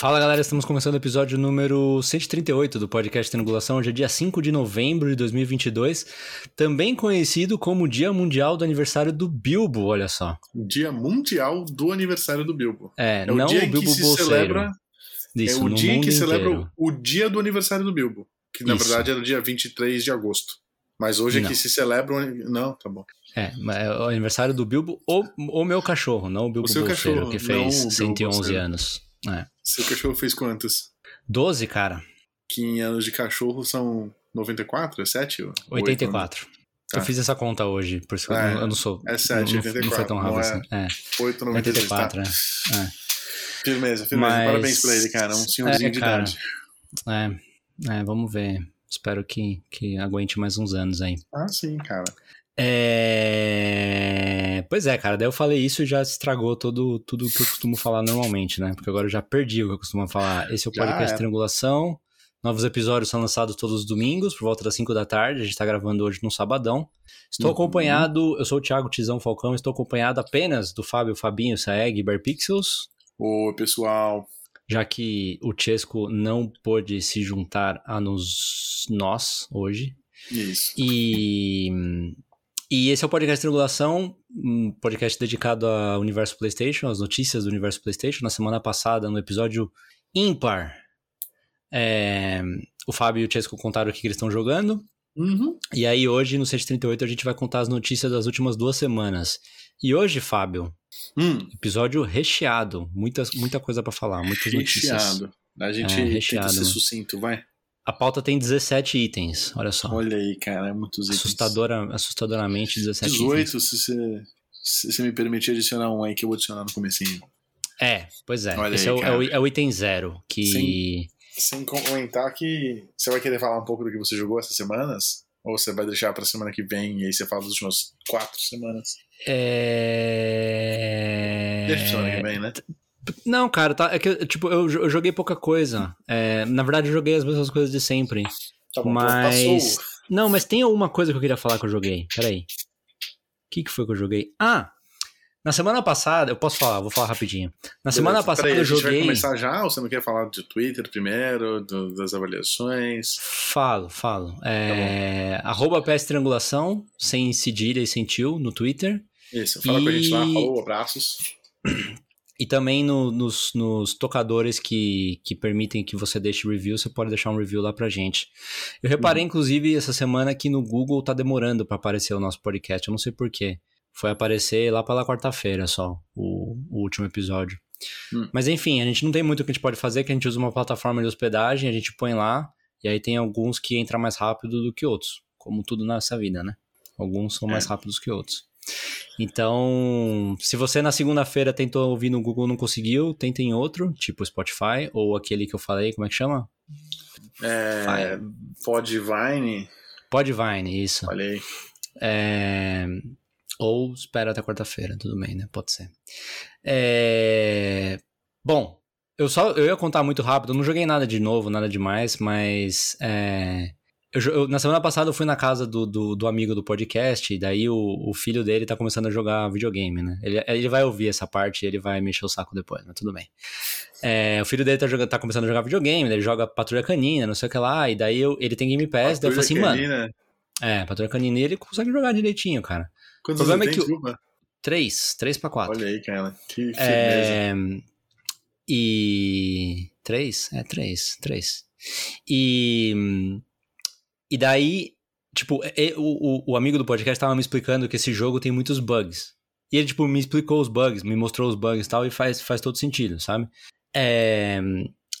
Fala galera, estamos começando o episódio número 138 do podcast Triangulação. Hoje é dia 5 de novembro de 2022, também conhecido como Dia Mundial do Aniversário do Bilbo, olha só. Dia Mundial do Aniversário do Bilbo. É, É não o dia o em Bilbo que se Bolseiro. celebra. Isso, é o dia que celebra inteiro. o, o dia do aniversário do Bilbo. Que na Isso. verdade era dia 23 de agosto. Mas hoje é Não. que se celebra o. Não, tá bom. É, é o aniversário do Bilbo ou o meu cachorro, não o Bilbo seu Bolseiro, cachorro, que fez o Bilbo 111 Bolseiro. anos. É. Seu cachorro fez quantos? 12, cara. Que em anos de cachorro são 94? É 7? 84. Tá. Eu fiz essa conta hoje, por isso que eu, É, não, eu não sou. é sete, não, não 84, foi tão rápido não é assim. É, 8, 93, 84, tá? é. é. Firmeza, firmeza. Mas- Parabéns pra ele, cara. Um senhorzinho É, de cara. idade. É, é, vamos ver. Espero que, que aguente mais uns anos aí. Ah, sim, cara. É... Pois é, cara, daí eu falei isso e já estragou todo, tudo que eu costumo falar normalmente, né? Porque agora eu já perdi o que eu costumo falar. Esse é o podcast era. Triangulação. Novos episódios são lançados todos os domingos, por volta das 5 da tarde. A gente tá gravando hoje no sabadão. Estou Uhum. acompanhado, eu sou o Thiago Tizão Falcão, estou acompanhado apenas do Fábio Fabinho Saeg Barpixels, Ô, pessoal. já que o Chesco não pôde se juntar a nos nós hoje. Isso. E, e esse é o podcast Triangulação, um podcast dedicado ao universo PlayStation, às notícias do universo PlayStation. Na semana passada, no episódio ímpar, é, o Fábio e o Chesco contaram o que, eles estão jogando. Uhum. E aí, hoje, no 138, a gente vai contar as notícias das últimas duas semanas. E hoje, Fábio, Hum, episódio recheado. Muitas, muita coisa pra falar, muitas notícias. recheado. A gente É, tenta recheado. ser sucinto, vai. A pauta tem 17 itens, olha só. Olha aí, cara, é muitos itens. Assustadora, assustadoramente 17 itens. 18, se você, se você me permitir adicionar um aí que eu vou adicionar no comecinho. É, pois é. Olha Esse aí, é, o, é, o, é o item zero, que... Sim. Sem comentar que você vai querer falar um pouco do que você jogou essas semanas? Ou você vai deixar pra semana que vem e aí você fala das últimas quatro semanas? É... Deixa pra semana que vem, né? Não, cara, tá, é que, tipo, eu, eu joguei pouca coisa. É, na verdade, eu joguei as mesmas coisas de sempre. Tá bom, Mas- passou. Não, mas tem alguma coisa que eu queria falar que eu joguei. Peraí. O que, que foi que eu joguei? Ah! Na semana passada, eu posso falar, vou falar rapidinho. Na semana Beleza, passada peraí, eu vai joguei. começar já ou você não quer falar do Twitter primeiro, do- das avaliações? Falo, falo. É, arroba PS Triangulação, sem cedilha e sem tio, no Twitter. Isso, fala com a gente lá, E- falou, abraços. E também no- nos, nos tocadores que, que permitem que você deixe review, você pode deixar um review lá pra gente. Eu reparei, inclusive, essa semana que no Google tá demorando pra aparecer o nosso podcast. Eu não sei porquê. Foi aparecer lá pela quarta-feira só, o, o último episódio. Hum. Mas enfim, a gente não tem muito o que a gente pode fazer, que a gente usa uma plataforma de hospedagem, a gente põe lá, e aí tem alguns que entram mais rápido do que outros. Como tudo nessa vida, né? Alguns são mais É. rápidos que outros. Então, se você na segunda-feira tentou ouvir no Google e não conseguiu, tenta em outro, tipo Spotify, ou aquele que eu falei, como é que chama? É, Podvine, Podvine, isso. aí. É, Ou espera até quarta-feira, tudo bem, né? Pode ser. É, Bom, eu só eu ia contar muito rápido, eu não joguei nada de novo, nada demais, mas é, eu eu- na semana passada eu fui na casa do, do, do amigo do podcast, e daí o, o filho dele tá começando a jogar videogame, né? Ele, ele vai ouvir essa parte e ele vai mexer o saco depois, mas tudo bem. É, o filho dele tá, jogando, tá começando a jogar videogame, ele joga Patrulha Canina, não sei o que lá, e daí eu- ele tem Game Pass, daí eu falei assim, mano. Canina. É, Patrulha Canina e ele consegue jogar direitinho, cara. Quantos O problema é que? Três, três pra quatro. Olha aí, cara. Que firmeza. É, e. Três? É, três, três. E. E daí, tipo, o, o, o amigo do podcast tava me explicando que esse jogo tem muitos bugs. E ele, tipo, me explicou os bugs, me mostrou os bugs e tal, e faz, faz todo sentido, sabe? É,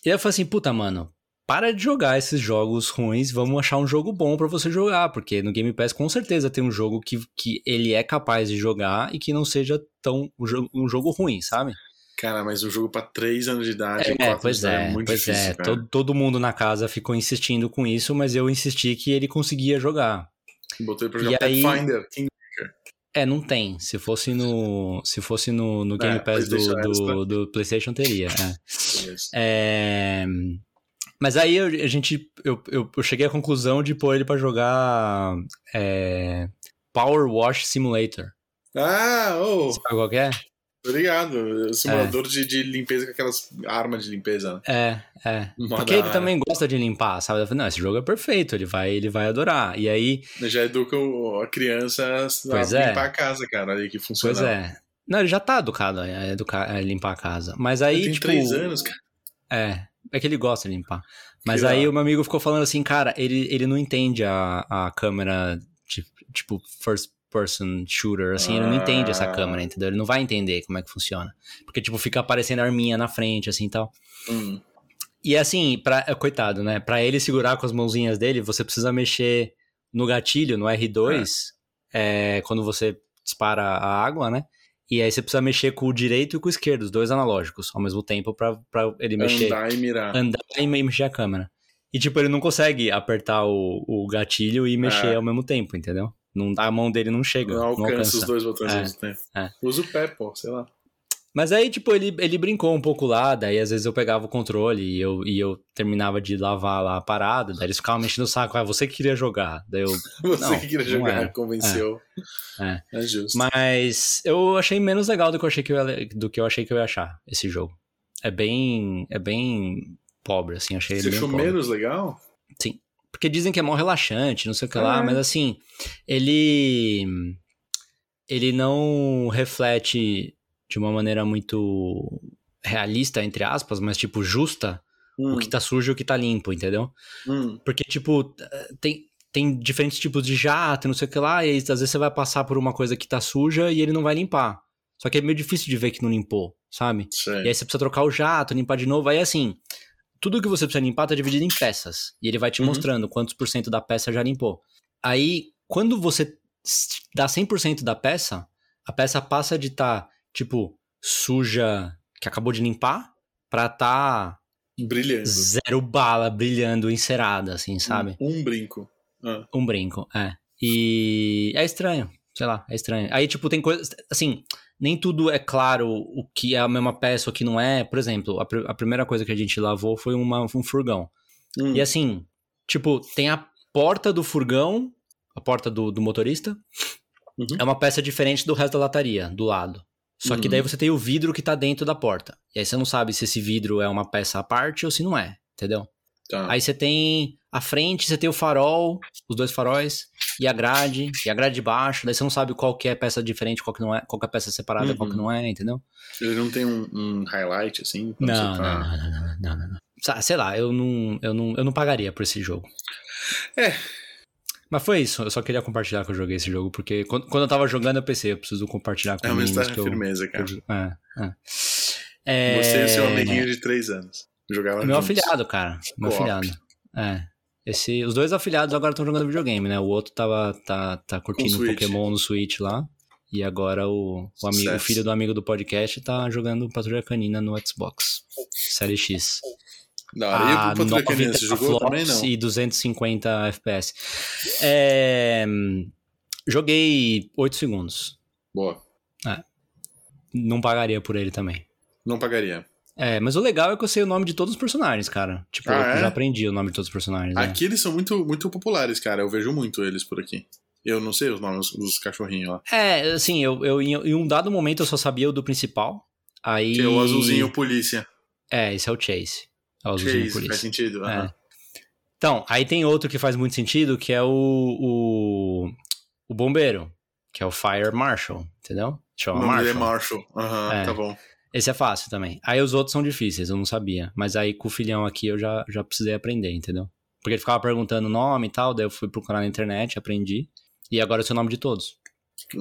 E aí eu falei assim, puta, mano, para de jogar esses jogos ruins, vamos achar um jogo bom pra você jogar, porque no Game Pass com certeza tem um jogo que, que ele é capaz de jogar e que não seja tão um jogo, um jogo ruim, sabe? Cara, mas um jogo pra 3 anos de idade, É, 4 pois é, é muito pois difícil, é. cara. Todo, todo mundo na casa ficou insistindo com isso, mas eu insisti que ele conseguia jogar. Botei pra jogar Pathfinder. É, não tem. Se fosse no, se fosse no, no Game É, Pass do, PlayStation do, do PlayStation, teria. é. É, Mas aí eu- a gente. Eu, eu, eu cheguei à conclusão de pôr ele pra jogar. é, Power Wash Simulator. Ah, ô, Sabe qual que é? Tô ligado. Simulador de, de limpeza com aquelas armas de limpeza. né? É, é. Mó Porque ele hora. também gosta de limpar, sabe? Eu falei, não, esse jogo é perfeito, ele vai, ele vai adorar. E aí, Já educa o- a criança a Pois é. limpar a casa, cara. Aí que funciona. pois é. Não, ele já tá educado a, educar, a limpar a casa. Mas aí, tem tipo. 3 anos, cara. É, é que ele gosta de limpar. Mas Que aí hora. o meu amigo ficou falando assim, cara, ele, ele não entende a, a câmera, de, tipo, first person shooter, assim, ele não entende essa Ah. câmera, entendeu? Ele não vai entender como é que funciona. Porque, tipo, fica aparecendo a arminha na frente, assim, e tal. Hum. E assim, pra, é, coitado, né? Pra ele segurar com as mãozinhas dele, você precisa mexer no gatilho, no R2, é, quando você dispara a água, né? E aí você precisa mexer com o direito e com o esquerdo, os dois analógicos, ao mesmo tempo, pra, pra ele mexer Andar e mirar. andar e me- mexer a câmera. E, tipo, ele não consegue apertar o, o gatilho e mexer É. ao mesmo tempo, entendeu? Não, a mão dele não chega, Não não alcança, alcança. os dois botões É, ao mesmo tempo. é. Usa o pé, pô, sei lá. Mas aí, tipo, ele, ele brincou um pouco lá, daí às vezes eu pegava o controle e eu, e eu terminava de lavar lá a parada, daí eles ficavam mexendo o saco, ah, você que queria jogar. Daí eu, Você Não, que queria jogar, era. convenceu. É. É justo. Mas eu achei menos legal do que eu achei que eu ia, do que eu achei que eu ia achar esse jogo. É bem, é bem pobre, assim, achei ele Você achou pobre. menos legal? Porque dizem que é mó relaxante, não sei o que lá, É. mas assim, ele. Ele não reflete de uma maneira muito realista, entre aspas, mas tipo justa, Hum, o que tá sujo e o que tá limpo, entendeu? hum. Porque, tipo, tem, tem diferentes tipos de jato, não sei o que lá, e às vezes você vai passar por uma coisa que tá suja e ele não vai limpar. Só que é meio difícil de ver que não limpou, sabe? Sei. E aí você precisa trocar o jato, limpar de novo. Aí assim, tudo que você precisa limpar tá dividido em peças. E ele vai te Uhum. mostrando quantos por cento da peça já limpou. Aí, quando você dá 100% da peça, a peça passa de estar, tipo, suja, que acabou de limpar, pra tá Brilhando. zero bala, brilhando, encerada, assim, sabe? Um brinco. Ah. Um brinco, é. E é estranho, sei lá, é estranho. Aí, tipo, tem coisas. Assim, nem tudo é claro o que é a mesma peça ou o que não é. Por exemplo, a, pr- a primeira coisa que a gente lavou foi uma, um furgão. Hum. E assim, tipo, tem a porta do furgão, a porta do, do motorista, Uhum. é uma peça diferente do resto da lataria, do lado. Só que Uhum. daí você tem o vidro que tá dentro da porta. E aí você não sabe se esse vidro é uma peça à parte ou se não é, entendeu? Tá. Aí você tem a frente, você tem o farol, os dois faróis, e a grade, e a grade de baixo, daí você não sabe qual que é peça diferente, qual que não é, qual que é peça separada, qual que Uhum. não é, entendeu? Ele não tem um, um highlight assim? Não, não, tá- não, não, não, não, não, Sei lá, eu não, eu não, eu não pagaria por esse jogo. É. Mas foi isso, eu só queria compartilhar que eu joguei esse jogo, porque quando, quando eu tava jogando eu pensei, eu preciso compartilhar com É uma história eu... firmeza, cara. eu- é, é. É, Você e seu amiguinho de 3 anos. Jogavam Meu juntos. afilhado, cara. Meu afilhado. É. Esse, os dois afilhados agora estão jogando videogame, né? O outro tava, tá, tá curtindo Switch. Pokémon no Switch lá. E agora o, o, amigo, o filho do amigo do podcast tá jogando Patrulha Canina no Xbox. Série X. Da hora. E a o Patrulha Canina, 90 você jogou também, não? E 250 FPS. É, joguei 8 segundos. Boa. Não pagaria por ele também. Não pagaria. É, mas o legal é que eu sei o nome de todos os personagens, cara. Tipo, Ah, eu é? já aprendi o nome de todos os personagens. né? Aqui eles são muito, muito populares, cara. Eu vejo muito eles por aqui. Eu não sei os nomes dos cachorrinhos lá. É, assim, eu, eu em, um dado momento eu só sabia o do principal. Aí. Que é o azulzinho polícia. É, esse é o Chase. É o azulzinho Chase, faz polícia. sentido. É. Então, aí tem outro que faz muito sentido, que é o, o, o bombeiro, que é o Fire Marshal, entendeu? O Chama nome dele é Marshal. Marshall. Aham, É. tá bom. Esse é fácil também. Aí os outros são difíceis, eu não sabia. Mas aí com o filhão aqui eu já, já precisei aprender, entendeu? Porque ele ficava perguntando o nome e tal, daí eu fui procurar na internet, aprendi. E agora eu sei o nome de todos.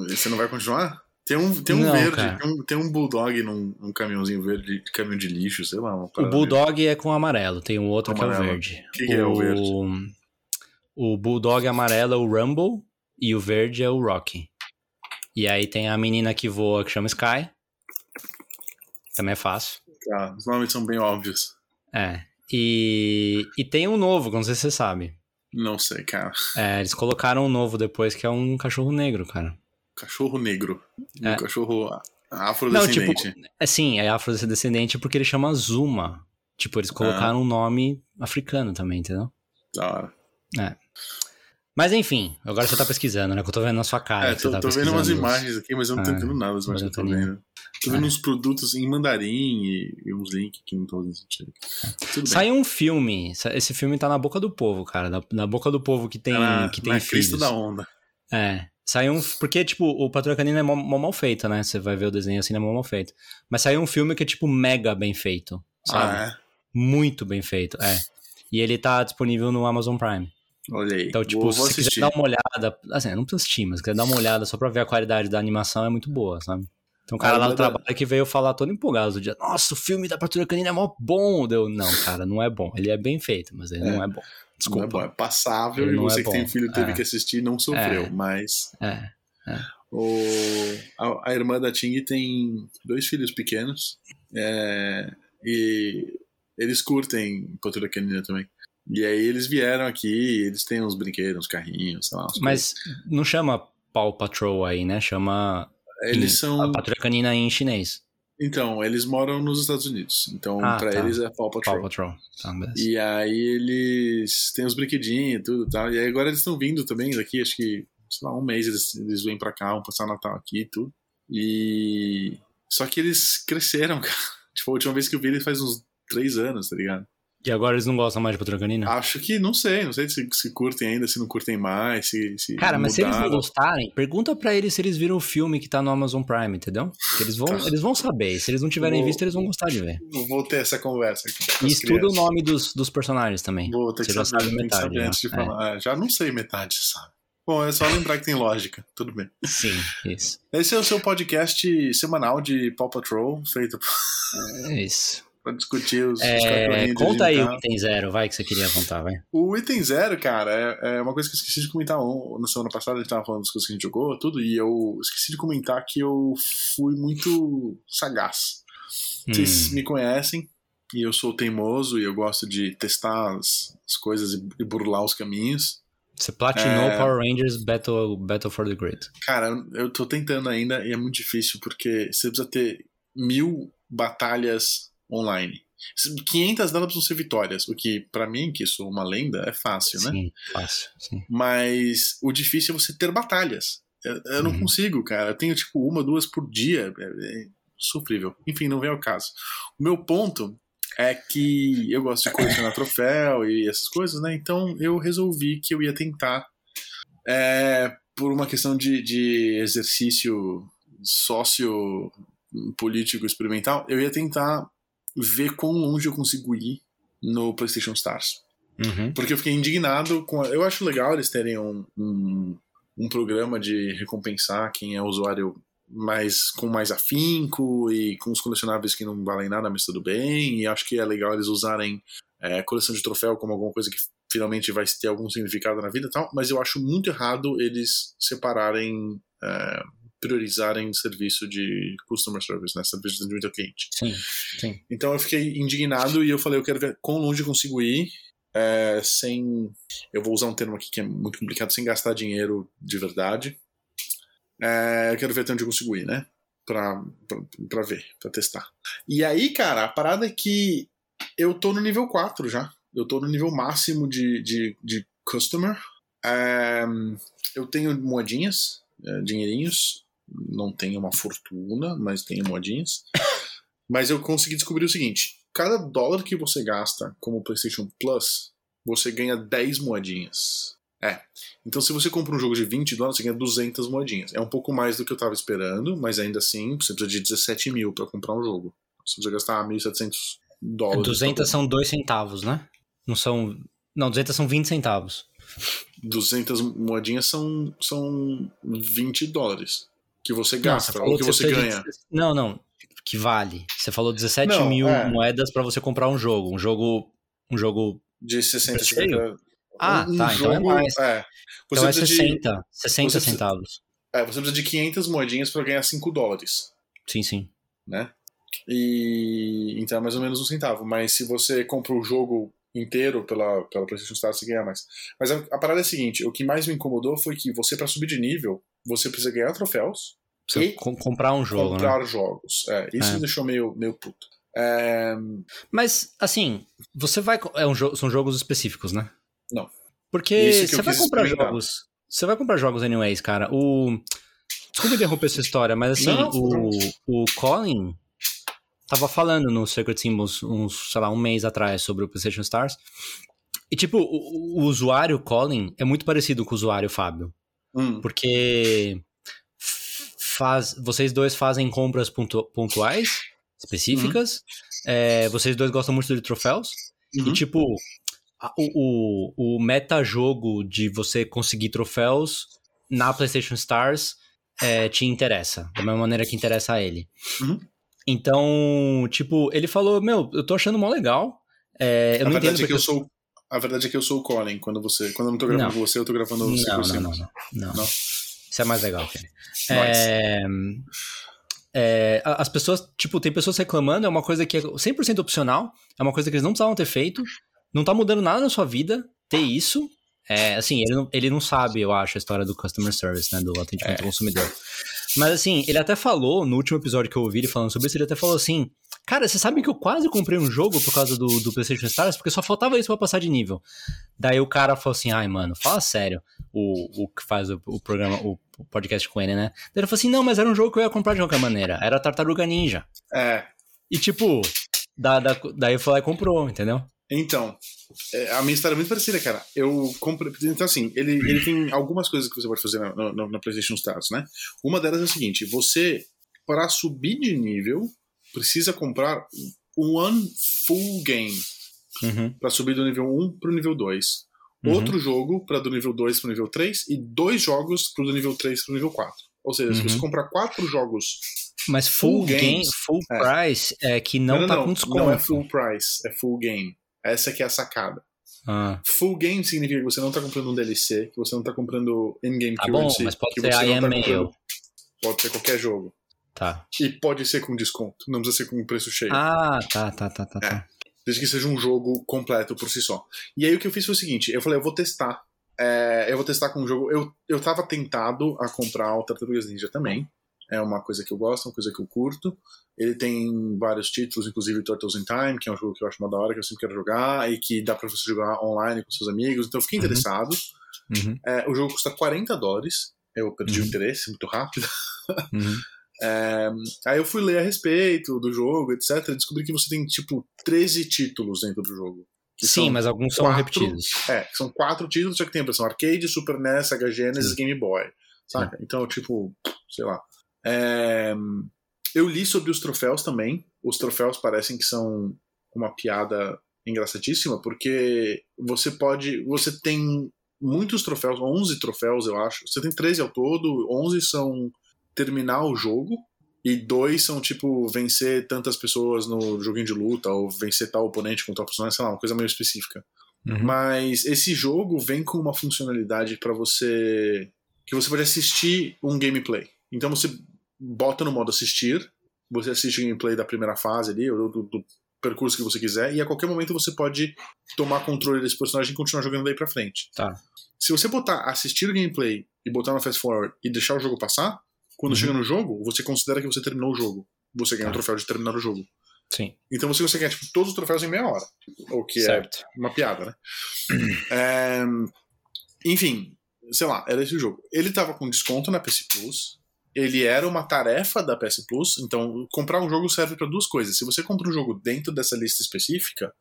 Você não vai continuar? Tem um, tem um Não, verde, cara. tem um, tem um bulldog num, num caminhãozinho verde, caminhão de lixo, sei lá. O Bulldog é com amarelo, tem um outro que é o Amarelo. verde. Que que é o verde? O Bulldog amarelo é o Rumble e o verde é o Rocky. E aí tem a menina que voa que chama Sky. Também é fácil. Tá, os nomes são bem óbvios. É. E, e tem um novo, não sei se você sabe. Não sei, cara. É, eles colocaram um novo depois, que é um cachorro negro, cara. Cachorro negro. É. Um cachorro Não, afrodescendente. tipo, é sim, é afrodescendente porque ele chama Zuma. Tipo, eles colocaram um nome africano também, entendeu? Da hora. Mas enfim, agora você tá pesquisando, né? Que eu tô vendo na sua cara. É, tô, tá tô vendo umas imagens aqui, mas eu não tô Ah, entendendo nada que eu tô mas vendo. Tô vendo uns produtos em mandarim e, e uns links que não tô fazendo sentido. Saiu um filme. Esse filme tá na boca do povo, cara. Na, na boca do povo que tem, Tá na, que tem na filhos. crista da onda. É. Saiu um. Porque, tipo, o Patrulha Canina é mó, mó mal feito, né? Você vai ver o desenho assim, é mó mal feito. Mas saiu um filme que é, tipo, mega bem feito. Sabe? Ah, é? Muito bem feito, é. E ele tá disponível no Amazon Prime. Olha aí. Então, tipo, vou, se vou você quiser dar uma olhada. Assim, não precisa assistir, mas se quiser dar uma olhada só pra ver a qualidade da animação, é muito boa, sabe? Tem um cara lá no trabalho que veio falar todo empolgado do dia. Nossa, o filme da Patrulha Canina é mó bom. Deu, não, cara, não é bom. Ele é bem feito, mas ele É. não é bom. Desculpa. Não é bom, é passável Ele e você é que tem filho teve É. que assistir e não sofreu, É. mas É. o, a, a irmã da Ting tem dois filhos pequenos é, e eles curtem Patrulha Canina também. E aí eles vieram aqui, eles têm uns brinquedos, uns carrinhos, sei lá. Mas não chama Paw Patrol aí, né? Chama coisas. Eles são. a Patrulha Canina em chinês. Então, eles moram nos Estados Unidos. Então, Ah, pra tá. eles é Paw Patrol. Paw Patrol. Tá. E aí eles têm os brinquedinhos e tudo e tal. E aí agora eles estão vindo também daqui, acho que, sei lá, um mês eles, eles vêm pra cá, vão passar Natal aqui e tudo. E. Só que eles cresceram, cara. Tipo, a última vez que eu vi eles faz uns três anos, tá ligado? E agora eles não gostam mais de Patrulha Canina? Acho que, não sei, não sei se, se curtem ainda, se não curtem mais, se. se Cara, mas se eles não mudaram. gostarem, pergunta pra eles se eles viram o filme que tá no Amazon Prime, entendeu? Que eles vão, Tá. eles vão saber. Se eles não tiverem Vou- visto, eles vão gostar de ver. Vou ter essa conversa aqui. E estuda o crianças. nome dos, dos personagens também. Vou ter Você que já saber, sabe metade, saber né? antes de É. falar. É, já não sei metade, sabe? Bom, é só lembrar que tem lógica. Tudo bem. Sim, isso. Esse é o seu podcast semanal de Paw Patrol, feito É isso. Pra discutir os, os É, de conta aí o item zero, vai, que você queria contar, vai. O item zero, cara, é, é uma coisa que eu esqueci de comentar na semana passada, a gente tava falando das coisas que a gente jogou, tudo, e eu esqueci de comentar que eu fui muito sagaz. Vocês Hum, me conhecem, e eu sou teimoso, e eu gosto de testar as, as coisas e, e burlar os caminhos. você platinou é- Power Rangers Battle, Battle for the Grid. Cara, eu tô tentando ainda e é muito difícil porque você precisa ter mil batalhas online. 500 delas precisam ser vitórias, o que pra mim, que sou uma lenda, é fácil, né? Sim, fácil, sim. Mas o difícil é você ter batalhas. Eu, eu não Uhum. consigo, cara. Eu tenho tipo uma, duas por dia. É, é sofrível. Enfim, não vem ao caso. O meu ponto é que eu gosto de colecionar troféu e essas coisas, né? Então eu resolvi que eu ia tentar, é, por uma questão de, de exercício sócio político experimental, eu ia tentar ver quão longe eu consigo ir no PlayStation Stars. Uhum. Porque eu fiquei indignado com. a- Eu acho legal eles terem um, um, um programa de recompensar quem é usuário mais com mais afinco e com os colecionáveis que não valem nada, mas tudo bem. E acho que é legal eles usarem é, coleção de troféu como alguma coisa que finalmente vai ter algum significado na vida e tal. Mas eu acho muito errado eles separarem. é, priorizarem serviço de customer service, né? Serviço de ao cliente. Sim, sim. Então eu fiquei indignado e eu falei, eu quero ver quão longe eu consigo ir é, sem. Eu vou usar um termo aqui que é muito complicado, sem gastar dinheiro de verdade. É, eu quero ver até onde eu consigo ir, né? Pra, pra, pra ver, pra testar. E aí, cara, a parada é que eu tô no nível 4 já. Eu tô no nível máximo de, de, de customer. É, eu tenho moedinhas, é, dinheirinhos. Não tenho uma fortuna, mas tenho moedinhas. Mas eu consegui descobrir o seguinte: cada dólar que você gasta como PlayStation Plus, você ganha 10 moedinhas. É. Então, se você compra um jogo de 20 dólares, você ganha 200 moedinhas. É um pouco mais do que eu tava esperando, mas ainda assim, você precisa de 17 mil pra comprar um jogo. Você precisa gastar 1.700 dólares. 200 são 2 centavos, né? Não são. Não, 200 são 20 centavos. 200 moedinhas são, são 20 dólares que você Não, gasta, falou ou que você precisa de- ganha. Não, não. Que vale. Você falou 17 Não, mil é. moedas pra você comprar um jogo. Um jogo. Um jogo. De 60 Sério? 50. Ah, um tá, então é mais. É. Você então é precisa de- 60. 60 você precisa- centavos. É, você precisa de 500 moedinhas para ganhar 5 dólares, Sim, sim. né? E então é mais ou menos um centavo. Mas se você compra o jogo inteiro pela, pela PlayStation Star, você ganha mais. Mas a, a parada é a seguinte: o que mais me incomodou foi que você, para subir de nível, você precisa ganhar troféus. Precisa E com- comprar um jogo, né? comprar jogos. É, isso É. me deixou meio, meio puto. É, Mas, assim, você vai. É um jo- são jogos específicos, né? Não. Porque você vai comprar jogos. Você vai comprar jogos anyways, cara. O. Desculpa interromper sua história, mas assim, Não, o, o Colin tava falando no Secret Symbols uns, sei lá, um mês atrás sobre o PlayStation Stars. E, tipo, o, o usuário Colin é muito parecido com o usuário Fábio. Hum, Porque faz, vocês dois fazem compras pontu- pontuais, específicas. É, vocês dois gostam muito de troféus. uhum. E, tipo, a- o, o, o meta-jogo de você conseguir troféus na PlayStation Stars é, te interessa, da mesma maneira que interessa a ele. Uhum. Então, tipo, ele falou: Meu, eu tô achando mó legal. É, eu a não entendo é que eu sou. A verdade é que eu sou o Colin. Quando, você, quando eu não tô gravando Não. com você, eu tô gravando o Não, Secret não, não, Symbols. não, não. Não? Isso é mais legal. Nice. É, é, as pessoas, tipo, tem pessoas reclamando, é uma coisa que é 100% opcional, é uma coisa que eles não precisavam ter feito, não tá mudando nada na sua vida ter isso. É, assim, ele não, ele não sabe, eu acho, a história do customer service, né, do atendimento ao consumidor. Mas assim, ele até falou, no último episódio que eu ouvi ele falando sobre isso, ele até falou assim, cara, você sabe que eu quase comprei um jogo por causa do, do PlayStation Stars, porque só faltava isso pra passar de nível. Daí o cara falou assim, ai, mano, fala sério, o, o que faz o, o programa, o, o podcast com ele, né? Daí ele falou assim, não, mas era um jogo que eu ia comprar de qualquer maneira, era Tartaruga Ninja. É. E tipo, da, da, daí eu falei e comprou, entendeu? Então, é, a minha história é muito parecida, cara. Eu comprei. Então, assim, ele, ele tem algumas coisas que você pode fazer na, na- na PlayStation Stars, né? Uma delas é o seguinte: você, para subir de nível, precisa comprar one full game Uhum. para subir do nível 1 pro nível 2. Uhum. Outro jogo para do nível 2 pro nível 3 e dois jogos pro do nível 3 pro nível 4. Ou seja, se Uhum. você comprar quatro jogos. Mas full, Full game, full É. price é que não, tá com desconto. Não é full price, é full game. Essa que é a sacada. Ah, Full game significa que você não tá comprando um DLC, que você não tá comprando in-game tá bom, currency. mas pode que ser você I não tá Pode ser qualquer jogo. Tá. E pode ser com desconto, não precisa ser com preço cheio. Ah, tá, tá, tá, tá. tá. Desde que seja um jogo completo por si só. E aí o que eu fiz foi o seguinte: eu falei, eu vou testar. É, eu vou testar com um jogo. Eu, eu tava tentado a comprar o Tartarugas Ninja também. É uma coisa que eu gosto, uma coisa que eu curto. Ele tem vários títulos, inclusive Turtles in Time, que é um jogo que eu acho uma da hora, que eu sempre quero jogar, e que dá pra você jogar online com seus amigos. Então eu fiquei Uhum. interessado. Uhum, É, o jogo custa 40 dólares. Eu perdi Uhum. o interesse muito rápido. É, aí eu fui ler a respeito do jogo, etc. Descobri que você tem, tipo, 13 títulos dentro do jogo. Sim, mas alguns são quatro- repetidos. É, são quatro títulos, só que tem a versão arcade, Super NES, Sega Genesis, Game Boy. Saca? Então, tipo, sei lá. É, eu li sobre os troféus também. Os troféus parecem que são uma piada engraçadíssima, porque você pode. Você tem muitos troféus, 11 troféus, eu acho. Você tem 13 ao todo, 11 são terminar o jogo. E dois são, tipo, vencer tantas pessoas no joguinho de luta, ou vencer tal oponente com tal personagem, sei lá, uma coisa meio específica. Uhum. Mas esse jogo vem com uma funcionalidade para você. que você pode assistir um gameplay. Então você bota no modo assistir, você assiste o gameplay da primeira fase ali, ou do, do percurso que você quiser, e a qualquer momento você pode tomar controle desse personagem e continuar jogando daí pra frente. Tá. Se você botar assistir o gameplay e botar no fast forward e deixar o jogo passar, quando Uhum. chega no jogo, você considera que você terminou o jogo. Você ganha Tá. o troféu de terminar o jogo. Sim, Então você consegue ganhar tipo, todos os troféus em meia hora. O que é certo. uma piada, né? É, enfim, sei lá, era esse o jogo. Ele tava com desconto na PS Plus. Ele era uma tarefa da PS Plus. Então, comprar um jogo serve para duas coisas. Se você compra um jogo dentro dessa lista específica,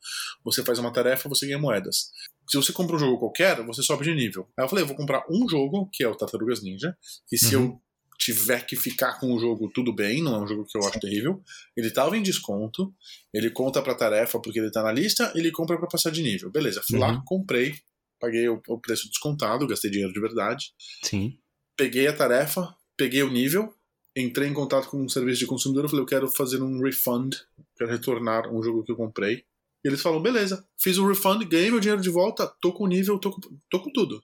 você faz uma tarefa, você ganha moedas. Se você compra um jogo qualquer, você sobe de nível. Aí eu falei, eu vou comprar um jogo, que é o Tartarugas Ninja, e se Uhum. eu tiver que ficar com o jogo, tudo bem, não é um jogo que eu acho terrível. Ele tava em desconto, ele conta pra tarefa porque ele tá na lista, ele compra pra passar de nível. Beleza, fui lá, Uhum. comprei, paguei o, o preço descontado, gastei dinheiro de verdade. Sim. Peguei a tarefa, peguei o nível, entrei em contato com um serviço de consumidor, eu falei, eu quero fazer um refund, quero retornar um jogo que eu comprei. E eles falam, beleza, fiz o refund, ganhei meu dinheiro de volta, tô com o nível, tô com, tô com tudo.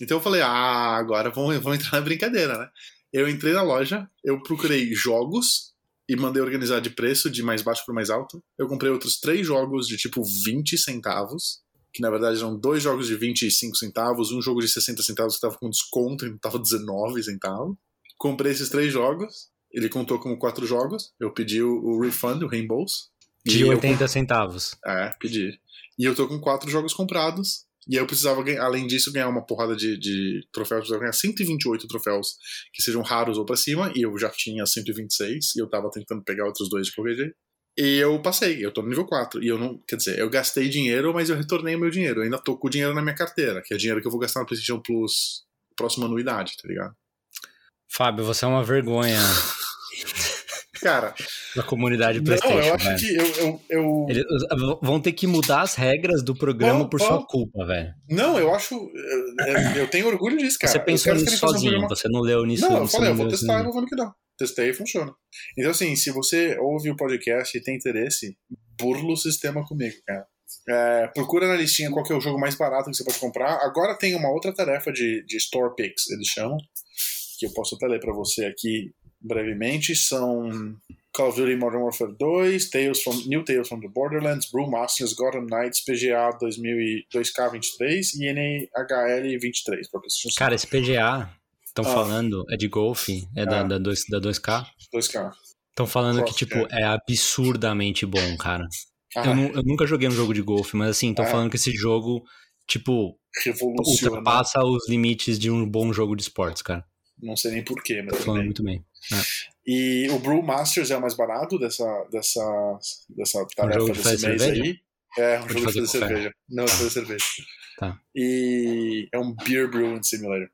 Então eu falei, ah, agora vamos, vamos entrar na brincadeira, né? Eu entrei na loja, eu procurei jogos e mandei organizar de preço de mais baixo para mais alto. Eu comprei outros três jogos de tipo 20 centavos, que na verdade eram dois jogos de 25 centavos, um jogo de 60 centavos que tava com desconto, então tava 19 centavos. Comprei esses três jogos, ele contou como quatro jogos. Eu pedi o, refund, o reembolso. De E eu 80 centavos. é, pedi. E eu tô com quatro jogos comprados. E aí eu precisava, além disso, ganhar uma porrada de, de troféus. Eu precisava ganhar 128 troféus que sejam raros ou pra cima. E eu já tinha 126. E eu tava tentando pegar outros dois de qualquer jeito. E eu passei, eu tô no nível 4. E eu não. Quer dizer, eu gastei dinheiro, mas eu retornei o meu dinheiro. Eu ainda tô com o dinheiro na minha carteira, que é dinheiro que eu vou gastar no PlayStation Plus próxima anuidade, tá ligado? Fábio, você é uma vergonha Cara, da comunidade não, PlayStation. eu acho velho. que eu. eu, eu... Eles vão ter que mudar as regras do programa por sua culpa, velho. Não, eu acho. Eu, eu tenho orgulho disso, cara. Você pensou nisso um sozinho, programa- você não leu nisso. Não, eu falei, eu não vou testar e vou ver no que dá. Testei e funciona. Então, assim, se você ouve o podcast e tem interesse, burla o sistema comigo, cara. É, procura na listinha qual é o jogo mais barato que você pode comprar. Agora tem uma outra tarefa de, de Store Picks, eles chamam, que eu posso até ler pra você aqui brevemente. São Call of Duty Modern Warfare 2, Tales from, New Tales from the Borderlands, Brewmasters, Gotham Knights, PGA 2000 e 2K23 e NHL 23 pra PlayStation 5. Cara, esse PGA, estão Ah. falando, é de golfe, é da, Ah. da, 2, da 2K. 2K. Estão falando que, Cross, tipo, é absurdamente bom, cara. Ah, Eu, eu nunca joguei um jogo de golfe, mas assim, estão Ah. falando que esse jogo, tipo, ultrapassa os limites de um bom jogo de esportes, cara. Não sei nem porquê, mas Tô tudo falando bem. muito bem. E o Brewmasters é o mais barato dessa, dessa, dessa tarefa de desse mês cerveja? aí. É, um Ou de jogo de fazer café? cerveja. Não, de fazer cerveja. Tá. E é um Beer Brewing Simulator.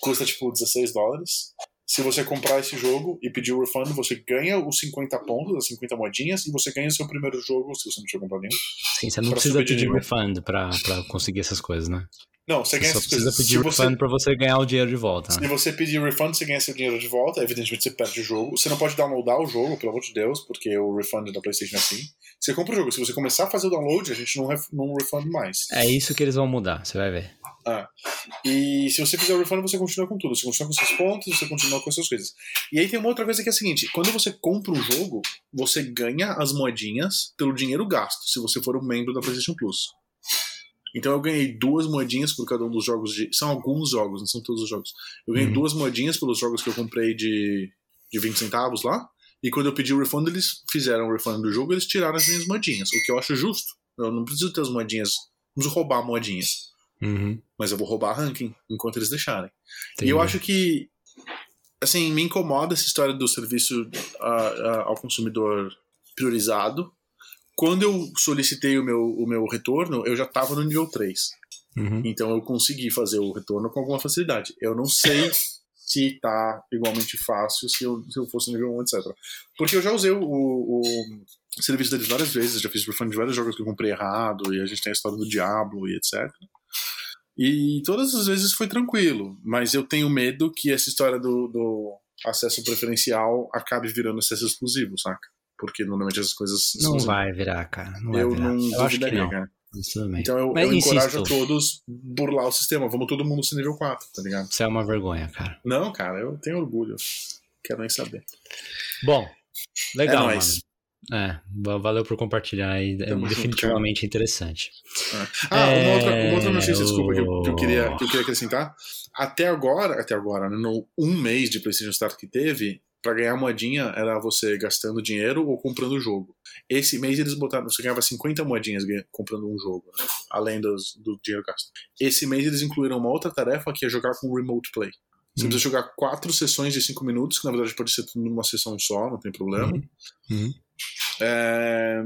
Custa tipo 16 dólares. Se você comprar esse jogo e pedir o refund, você ganha os 50 pontos, as 50 moedinhas, e você ganha o seu primeiro jogo, se você não tiver comprado nenhum. Sim, você não precisa pedir refund pra, pra conseguir essas coisas, né? Não, você Você ganha só essas precisa coisas. pedir Se você, refund pra você ganhar o dinheiro de volta, Se né? você pedir refund, você ganha seu dinheiro de volta. Evidentemente, você perde o jogo. Você não pode downloadar o jogo, pelo amor de Deus, porque o refund da PlayStation é assim. Você compra o jogo. Se você começar a fazer o download, a gente não, ref, não refund mais. É isso que eles vão mudar, você vai ver. E se você fizer o refund, você continua com tudo. Você continua com seus pontos, você continua com essas coisas. E aí tem uma outra coisa que é a seguinte: quando você compra um jogo, você ganha as moedinhas pelo dinheiro gasto, se você for um membro da PlayStation Plus. Então eu ganhei duas moedinhas por cada um dos jogos de. São alguns jogos, não são todos os jogos. Eu ganhei Uhum. duas moedinhas pelos jogos que eu comprei de, de 20 centavos lá. E quando eu pedi o refund, eles fizeram o refund do jogo eles tiraram as minhas moedinhas. O que eu acho justo. Eu não preciso ter as moedinhas. Não preciso roubar moedinhas. Uhum. Mas eu vou roubar ranking enquanto eles deixarem. Entendi. E eu acho que, assim, me incomoda essa história do serviço ah, ah, ao consumidor priorizado. Quando eu solicitei o meu, o meu retorno, eu já estava no nível 3. Uhum. Então eu consegui fazer o retorno com alguma facilidade. Eu não sei se tá igualmente fácil se eu, se eu fosse nível 1, etc. Porque eu já usei o, o serviço deles várias vezes, já fiz refund de vários jogos que eu comprei errado, e a gente tem a história do Diablo e etc. E todas as vezes foi tranquilo, mas eu tenho medo que essa história do, do acesso preferencial acabe virando acesso exclusivo, saca? Porque normalmente essas coisas. Não vai virar, cara. Não vai Eu virar. não eu acho que duvidaria, não. Então eu, Mas eu encorajo insisto. a todos burlar o sistema. Vamos todo mundo ser nível 4, tá ligado? Você é uma vergonha, cara. Não, cara, eu tenho orgulho. Quero nem saber. Bom, legal, É mano. É, va- valeu por compartilhar. É Tamo junto, definitivamente interessante. Ah, uma outra, É, uma outra notícia, o- desculpa, que eu, que eu queria, que eu queria acrescentar. Até agora, até agora, né, no um mês de PlayStation Start que teve, pra ganhar moedinha era você gastando dinheiro ou comprando o jogo. Esse mês eles botaram, você ganhava 50 moedinhas comprando um jogo, né, além dos, do dinheiro gasto. Esse mês eles incluíram uma outra tarefa que é jogar com Remote Play. Você Hum. precisa jogar quatro sessões de cinco minutos, que na verdade pode ser tudo numa sessão só, não tem problema. Uhum. Uhum. É,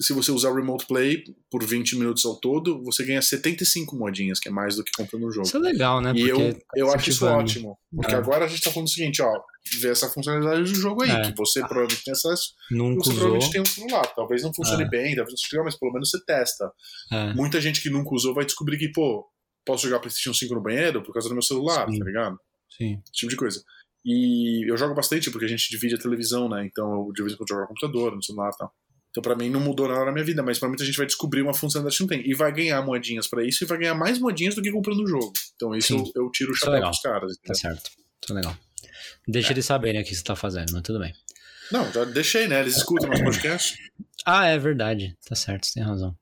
se você usar o Remote Play por 20 minutos ao todo, você ganha 75 moedinhas, que é mais do que comprando um jogo. Isso é legal, né? e eu, Porque tá eu acho isso ótimo. Porque É. agora a gente tá falando o seguinte, ó, vê essa funcionalidade do jogo aí, É. que você provavelmente tem acesso, Nunca você usou. provavelmente tem um celular. Talvez não funcione É. bem, talvez não legal, mas pelo menos você testa. É. Muita gente que nunca usou vai descobrir que, pô, posso jogar PlayStation 5 no banheiro por causa do meu celular, Sim. tá ligado? Sim. Esse tipo de coisa. E eu jogo bastante porque a gente divide a televisão, né? Então eu de vez em quando jogo no computador, no celular e tal. Então pra mim não mudou nada na minha vida, mas pra muita gente vai descobrir uma funcionalidade que não tem. E vai ganhar moedinhas pra isso e vai ganhar mais moedinhas do que comprando o jogo. Então isso Sim. eu, eu tiro o é chapéu pros caras. Tá certo. É legal. Deixa eles saberem o que você tá fazendo, mas tudo bem. Não, já deixei, né? Eles escutam nosso podcast. Ah, é verdade. Tá certo, você tem razão.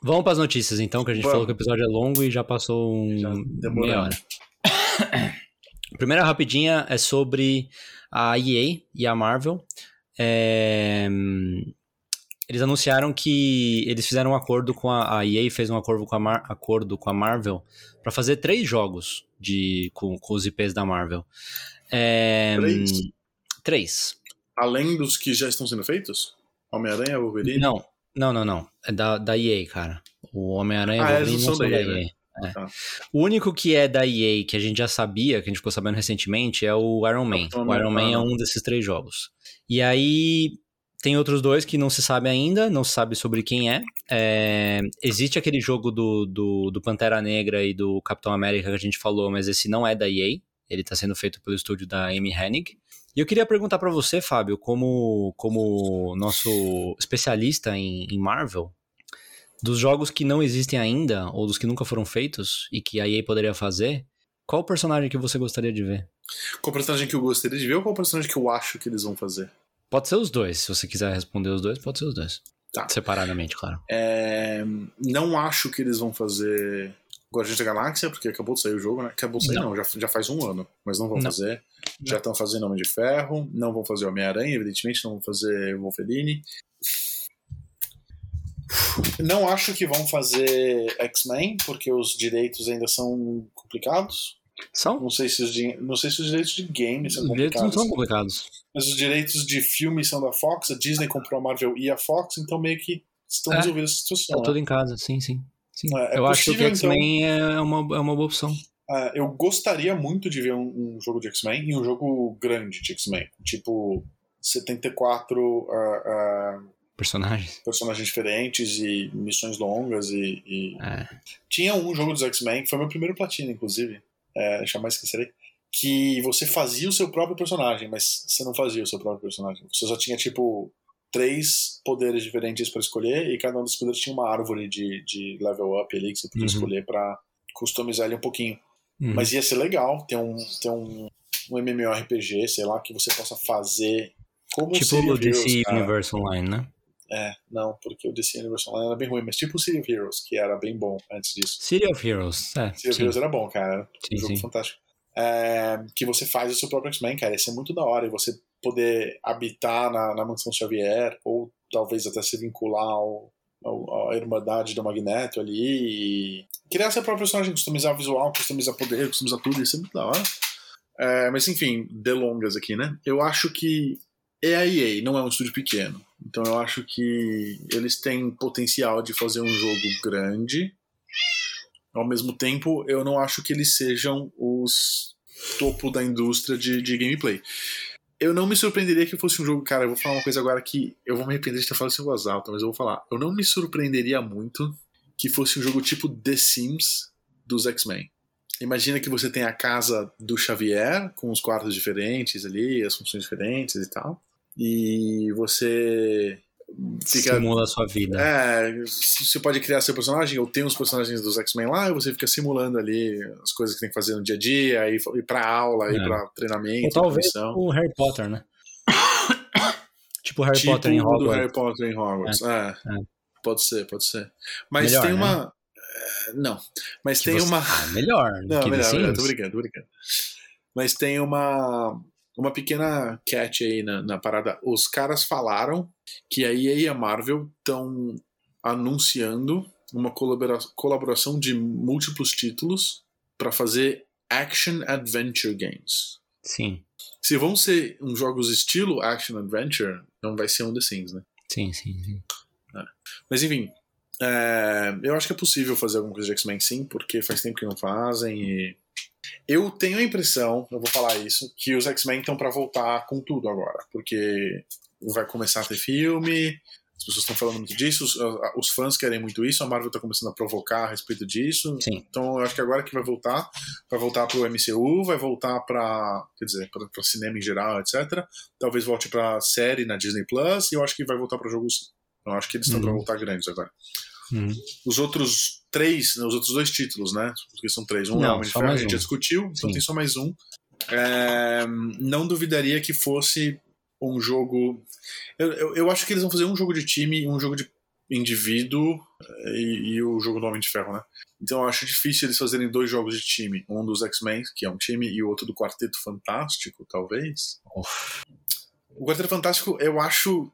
Vamos para as notícias, então, que a gente Vamos. falou que o episódio é longo e já passou um Já demorou. meia hora. Primeira rapidinha é sobre a EA e a Marvel. É, Eles anunciaram que eles fizeram um acordo com a, a EA fez um acordo com a, Mar- acordo com a Marvel para fazer três jogos de com, com os IPs da Marvel. É, Três? Três. Além dos que já estão sendo feitos? Homem-Aranha, Wolverine? Não, não, não, não. É da, da EA, cara. O Homem-Aranha Ah, eles Wolverine não não são da da EA, EA. É. Tá. O único que é da EA, que a gente já sabia, que a gente ficou sabendo recentemente, é o Iron Man. O Iron Man é um desses três jogos. E aí tem outros dois que não se sabe ainda, não se sabe sobre quem é. É, existe aquele jogo do, do, do Pantera Negra e do Capitão América que a gente falou, mas esse não é da EA. Ele tá sendo feito pelo estúdio da Amy Hennig. E eu queria perguntar pra você, Fábio, como, como nosso especialista em, em Marvel, dos jogos que não existem ainda, ou dos que nunca foram feitos, e que a EA poderia fazer, qual personagem que você gostaria de ver? Qual personagem que eu gostaria de ver ou qual personagem que eu acho que eles vão fazer? Pode ser os dois, se você quiser responder os dois, pode ser os dois. Tá. Separadamente, claro. É, Não acho que eles vão fazer Guardiões da Galáxia, porque acabou de sair o jogo, né? Acabou de sair, não, Não. já, já faz um ano, mas não vão Não. fazer. Já estão fazendo Homem de Ferro, não vão fazer Homem-Aranha, evidentemente, não vão fazer Wolverine. Não acho que vão fazer X-Men, porque os direitos ainda são complicados. São? Não sei se os, não sei se os direitos de games são Os direitos não são complicados. Mas os direitos de filme são da Fox, a Disney comprou a Marvel e a Fox, então meio que estão É. resolvendo essa situação. Tá né? tudo em casa, sim, sim. sim. É, é eu acho que o possível, X-Men é, uma, é uma boa opção. Ah, eu gostaria muito de ver um, um jogo de X-Men e um jogo grande de X-Men. Tipo, 74 ah, ah, Personagens. personagens diferentes e missões longas e, e- É. Tinha um jogo dos X-Men, que foi meu primeiro platina, inclusive. É, jamais esquecerei. Que você fazia o seu próprio personagem, mas você não fazia o seu próprio personagem. Você só tinha, tipo, três poderes diferentes para escolher e cada um desses poderes tinha uma árvore de, de level up ali que você podia Uhum. escolher para customizar ele um pouquinho. Uhum. Mas ia ser legal ter um, ter um, um MMORPG, sei lá, que você possa fazer como tipo o DC. Universe Online, né? É, não, porque o DC Universe Online era bem ruim, mas tipo o City of Heroes, que era bem bom antes disso. City of Heroes, é. City of sim. Heroes era bom, cara. Sim, um jogo sim. fantástico. É, que você faz o seu próprio X-Men, cara. Ia ser muito da hora. E você poder habitar na, na mansão Xavier, ou talvez até se vincular ao, ao- à Irmandade do Magneto ali. E criar seu próprio personagem, customizar visual, customizar poder, customizar tudo. Ia ser muito da hora. É, mas enfim, delongas aqui, né? Eu acho que é a EA, não é um estúdio pequeno. Então eu acho que eles têm potencial de fazer um jogo grande. Ao mesmo tempo, eu não acho que eles sejam os topo da indústria de, de gameplay. Eu não me surpreenderia que fosse um jogo, cara, eu vou falar uma coisa agora que eu vou me arrepender de ter falado isso em voz alta, mas eu vou falar. Eu não me surpreenderia muito que fosse um jogo tipo The Sims dos X-Men. Imagina que você tem a casa do Xavier, com os quartos diferentes ali, as funções diferentes e tal. E você fica. Simula a sua vida. É, você pode criar seu personagem, ou tem os personagens dos X-Men lá, e você fica simulando ali as coisas que tem que fazer no dia a dia, ir, ir pra aula, ir É. pra treinamento, Ou talvez o Harry Potter, né? tipo o Harry tipo Potter em o do Hogwarts. Harry Potter em Hogwarts. É. É. Pode ser, pode ser. Mas Melhor, tem né? uma. é, Não. Mas Que tem você- uma. Ah, melhor. Não, melhor, melhor, tô brincando, tô brincando. Mas tem uma, uma pequena catch aí na, na parada. Os caras falaram que a EA e a Marvel estão anunciando uma colabora- colaboração de múltiplos títulos para fazer action adventure games. Sim, Se vão ser uns jogos estilo action adventure, não vai ser um The Sims, né? sim, sim. sim. Mas enfim, é, eu acho que é possível fazer alguma coisa de X-Men sim, porque faz tempo que não fazem e. Eu tenho a impressão, eu vou falar isso, que os X-Men estão pra voltar com tudo agora, porque vai começar a ter filme, as pessoas estão falando muito disso, os, os fãs querem muito isso, a Marvel tá começando a provocar a respeito disso. Sim. Então eu acho que agora que vai voltar, vai voltar pro MCU, vai voltar pra, quer dizer, pra cinema em geral, etc. Talvez volte pra série na Disney Plus e eu acho que vai voltar pra jogos. Eu acho que eles estão Uhum. pra voltar grandes agora. Uhum. Os outros três, né, os outros dois títulos, né? Porque são três. Um é Não, Homem de só Ferro, a gente um. já discutiu, então Sim. tem só mais um. É, não duvidaria que fosse um jogo. Eu, eu, eu acho que eles vão fazer um jogo de time e um jogo de indivíduo e, e, o jogo do Homem de Ferro, né? Então eu acho difícil eles fazerem dois jogos de time. Um dos X-Men, que é um time, e o outro do Quarteto Fantástico, talvez. Uf. O Quarteto Fantástico, eu acho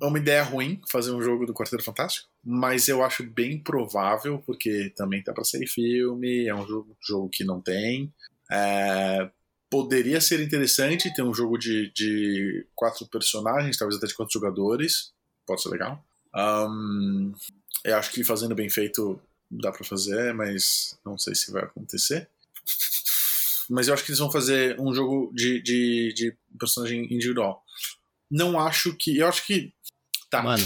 uma ideia ruim fazer um jogo do Quarteto Fantástico, mas eu acho bem provável, porque também tá para sair filme, é um jogo, jogo que não tem. É, poderia ser interessante ter um jogo de, de quatro personagens, talvez até de quatro jogadores. Pode ser legal. Um, eu acho que fazendo bem feito dá para fazer, mas não sei se vai acontecer. Mas eu acho que eles vão fazer um jogo de, de, de personagem individual. Não acho que. Eu acho que. Tá. Mano,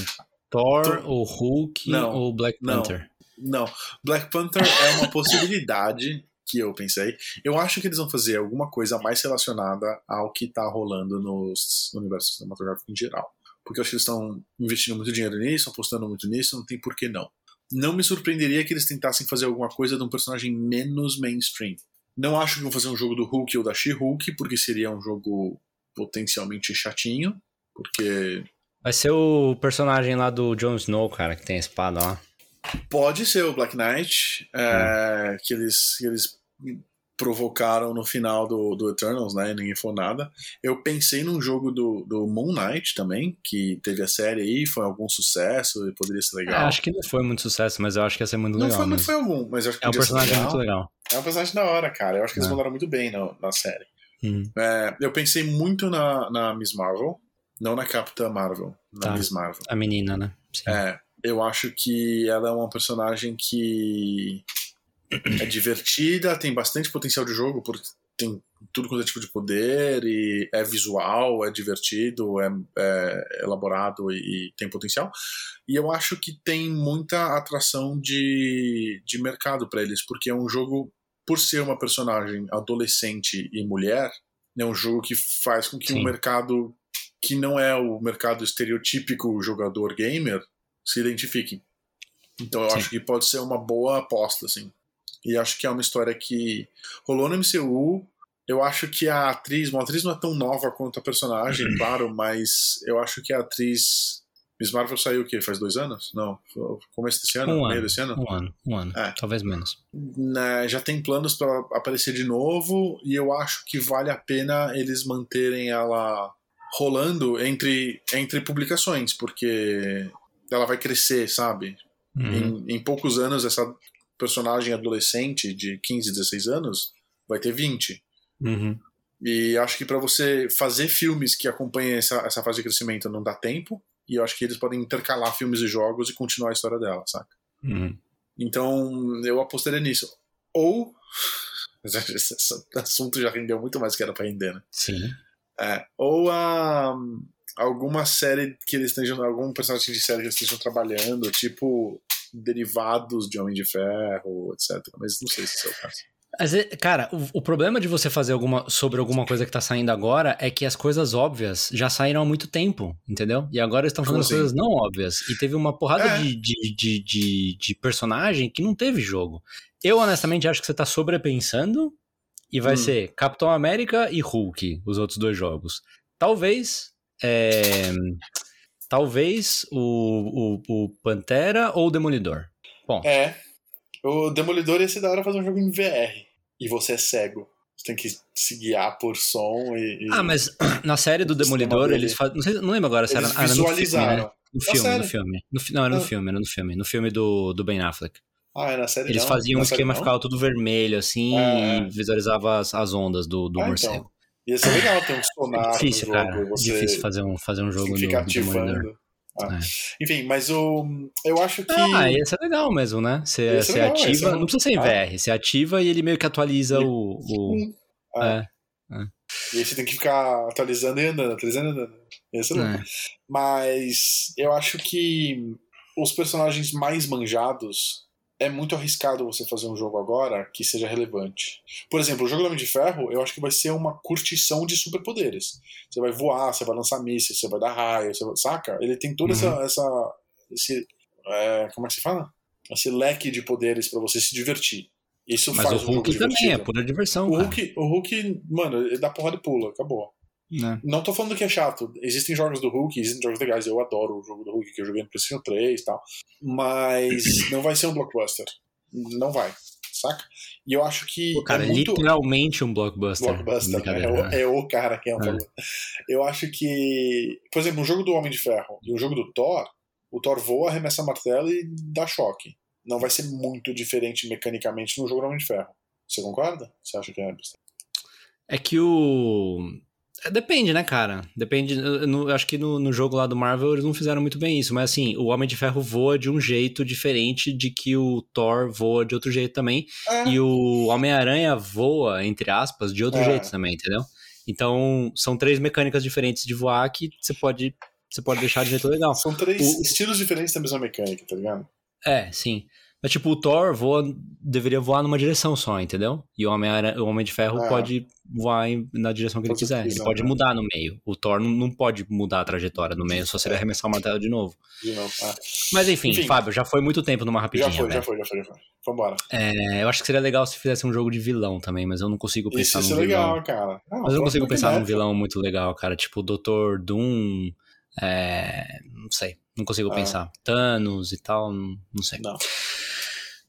Thor, ou Hulk não, ou Black Panther? Não, não. Black Panther é uma possibilidade que eu pensei. Eu acho que eles vão fazer alguma coisa mais relacionada ao que tá rolando nos universos cinematográficos em geral porque eu acho que eles estão investindo muito dinheiro nisso, apostando muito nisso, não tem por que não. Não me surpreenderia que eles tentassem fazer alguma coisa de um personagem menos mainstream. Não acho que vão fazer um jogo do Hulk ou da She-Hulk, porque seria um jogo potencialmente chatinho, porque. Vai ser o personagem lá do Jon Snow, cara, que tem a espada lá. Pode ser o Black Knight, é, hum. que, eles, que eles provocaram no final do, do Eternals, né? E ninguém falou nada. Eu pensei num jogo do, do Moon Knight também, que teve a série aí, foi algum sucesso e poderia ser legal. É, acho que não foi muito sucesso, mas eu acho que ia ser muito não legal. Não foi muito, foi algum, mas acho que É um personagem muito legal. É um personagem da hora, cara. Eu acho que eles é. mandaram muito bem na, na série. Hum. É, eu pensei muito na, na Miss Marvel, não na Capitã Marvel, na tá. Miss Marvel. A menina, né? Sim. É, eu acho que ela é uma personagem que é divertida, tem bastante potencial de jogo, porque tem tudo quanto é tipo de poder, e é visual, é divertido, é, é elaborado e, e, tem potencial. E eu acho que tem muita atração de, de mercado para eles, porque é um jogo, por ser uma personagem adolescente e mulher, é um jogo que faz com que Sim. um mercado que não é o mercado estereotípico jogador gamer se identifique. Então eu Sim. acho que pode ser uma boa aposta, assim. E acho que é uma história que rolou no MCU. Eu acho que a atriz, bom, a atriz não é tão nova quanto a personagem, uhum. claro, mas eu acho que a atriz. Miss Marvel saiu o quê? Faz dois anos? Não, começo desse ano? Um meio ano, desse ano? Um ano, um ano. É. Talvez menos. Né, já tem planos para aparecer de novo e eu acho que vale a pena eles manterem ela rolando entre, entre publicações, porque ela vai crescer, sabe? Uhum. Em, em, poucos anos, essa personagem adolescente de 15, 16 anos vai ter 20. Uhum. E acho que para você fazer filmes que acompanhem essa, essa fase de crescimento não dá tempo. E eu acho que eles podem intercalar filmes e jogos e continuar a história dela, saca? Uhum. Então eu apostaria nisso. Ou. Esse assunto já rendeu muito mais que era pra render, né? Sim. É, ou a. Alguma série que eles estejam. Algum personagem de série que eles estejam trabalhando, tipo derivados de Homem de Ferro, etc. Mas não sei se isso é o caso. Cara, o, o, problema de você fazer alguma, sobre alguma coisa que tá saindo agora é que as coisas óbvias já saíram há muito tempo, entendeu? E agora estão fazendo assim? coisas não óbvias. E teve uma porrada é. de, de, de, de, de personagem que não teve jogo. Eu, honestamente, acho que você tá sobrepensando e vai hum. ser Capitão América e Hulk, os outros dois jogos. Talvez. É, Talvez o, o, o Pantera ou o Demolidor. Bom. É. O Demolidor ia ser da hora fazer um jogo em VR. E você é cego. Você tem que se guiar por som e. Ah, mas na série do Demolidor eles fazem. Não, não lembro agora se eles era. Ah, visualizaram. No filme, né? no filme, no filme. No, não, era no ah. filme, era no filme. No filme do, do Ben Affleck. Ah, é na série Eles não. faziam um esquema, ficava tudo vermelho, assim, é. e visualizava as, as ondas do, do ah, morcego. Então. Ia ser legal ter um sonar é difícil, jogo. Cara, difícil fazer um, fazer um jogo fica no, ativando. Ah. É. Enfim, mas o. Eu acho que. Ah, ia ser legal mesmo, né? Você, você legal, ativa. Não precisa ser em VR, você ativa e ele meio que atualiza e... o. o... É. é. E aí você tem que ficar atualizando e andando, atualizando e andando. Isso não. É. Mas eu acho que os personagens mais manjados é muito arriscado você fazer um jogo agora que seja relevante. Por exemplo, o jogo do Homem de Ferro, eu acho que vai ser uma curtição de superpoderes. Você vai voar, você vai lançar mísseis, você vai dar raio, você vai... saca? Ele tem toda uhum. essa, essa esse é, como é que se fala? Esse leque de poderes para você se divertir. Isso Mas faz o Hulk um também é pura diversão. O Hulk, o Hulk, mano, ele dá porrada e pula, acabou. Né? Não tô falando que é chato. Existem jogos do Hulk, existem jogos legais. Eu adoro o jogo do Hulk que eu joguei no PlayStation 3 e tal. Mas não vai ser um blockbuster. Não vai. Saca? E eu acho que. Pô, cara, é muito... literalmente um blockbuster. Blockbuster, né? é, o, é o cara que é um É. Eu acho que. Por exemplo, um jogo do Homem de Ferro e um jogo do Thor, o Thor voa, arremessa martelo e dá choque. Não vai ser muito diferente mecanicamente no jogo do Homem de Ferro. Você concorda? Você acha que é? É que o. é, Depende, né, cara? Depende. Eu acho que no, no jogo lá do Marvel eles não fizeram muito bem isso, mas assim, o Homem de Ferro voa de um jeito diferente de que o Thor voa de outro jeito também. É, E o Homem-Aranha voa, entre aspas, de outro É. jeito também, entendeu? Então, são três mecânicas diferentes de voar que você pode, você pode deixar de jeito legal. São três O- estilos diferentes da mesma mecânica, tá ligado? É, sim. Mas, tipo, o Thor voa, deveria voar numa direção só, entendeu? E o Homem, o Homem de Ferro Ah. pode voar em- na direção que ele quiser. Ele pode né? mudar no meio. O Thor não, não pode mudar a trajetória no meio, só se ele É. arremessar o martelo de novo. De novo. Ah, Mas enfim, Enfim. Fábio, já foi muito tempo numa rapidinha, já foi, velho. já foi, já foi, já foi. Vambora. É, eu acho que seria legal se fizesse um jogo de vilão também, mas eu não consigo Isso pensar ser num vilão. legal, cara. Mas eu não consigo pensar num vilão muito legal, cara. Tipo, o Dr. Doom. É, não sei. Não consigo Ah. pensar. Thanos e tal. Não sei. Não.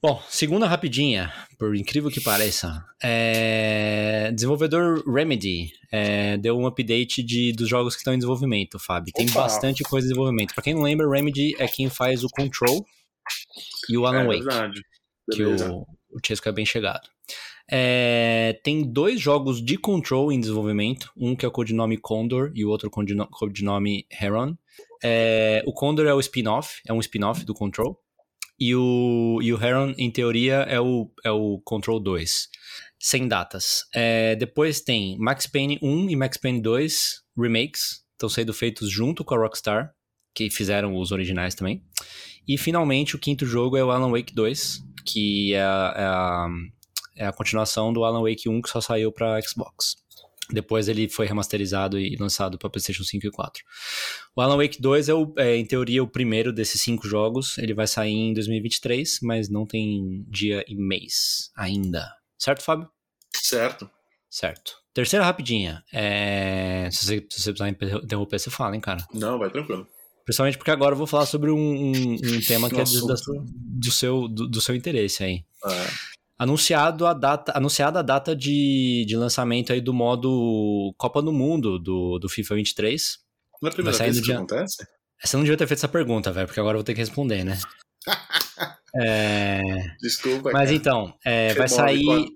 Bom, segunda rapidinha, por incrível que pareça. É, desenvolvedor Remedy é, deu um update de, dos jogos que estão em desenvolvimento, Fábio. Tem Opa. bastante coisa em desenvolvimento. Pra quem não lembra, Remedy é quem faz o Control e o Alan é Wake verdade. que Beleza. o, o Chesco é bem chegado. É, tem dois jogos de Control em desenvolvimento, um que é o codinome Condor e o outro codino- codinome Heron. É, o Condor é o spin-off, é um spin-off do Control, e o, e o Heron, em teoria, é o, é o Control 2, sem datas. É, depois tem Max Payne 1 e Max Payne 2 remakes, estão sendo feitos junto com a Rockstar, que fizeram os originais também. E finalmente o quinto jogo é o Alan Wake 2, que é a, é é a continuação do Alan Wake 1 que só saiu para Xbox. Depois ele foi remasterizado e lançado para PlayStation 5 e 4. O Alan Wake 2 é, o- é, em teoria, o primeiro desses cinco jogos. Ele vai sair em 2023, mas não tem dia e mês ainda. Certo, Fábio? Certo. Certo. Terceira rapidinha. É... Se, você, se você precisar interromper, você fala, hein, cara. Não, vai tranquilo. Principalmente porque agora eu vou falar sobre um, um- um tema que Um é de- da- do, seu, do, do seu interesse aí. É. Anunciado a data, anunciada a data de, de lançamento aí do modo Copa do Mundo do, do FIFA 23. Não é a primeira vez que dia- acontece? Você não devia ter feito essa pergunta, velho, porque agora eu vou ter que responder, né? É, Desculpa, mas cara. então, é, vai sair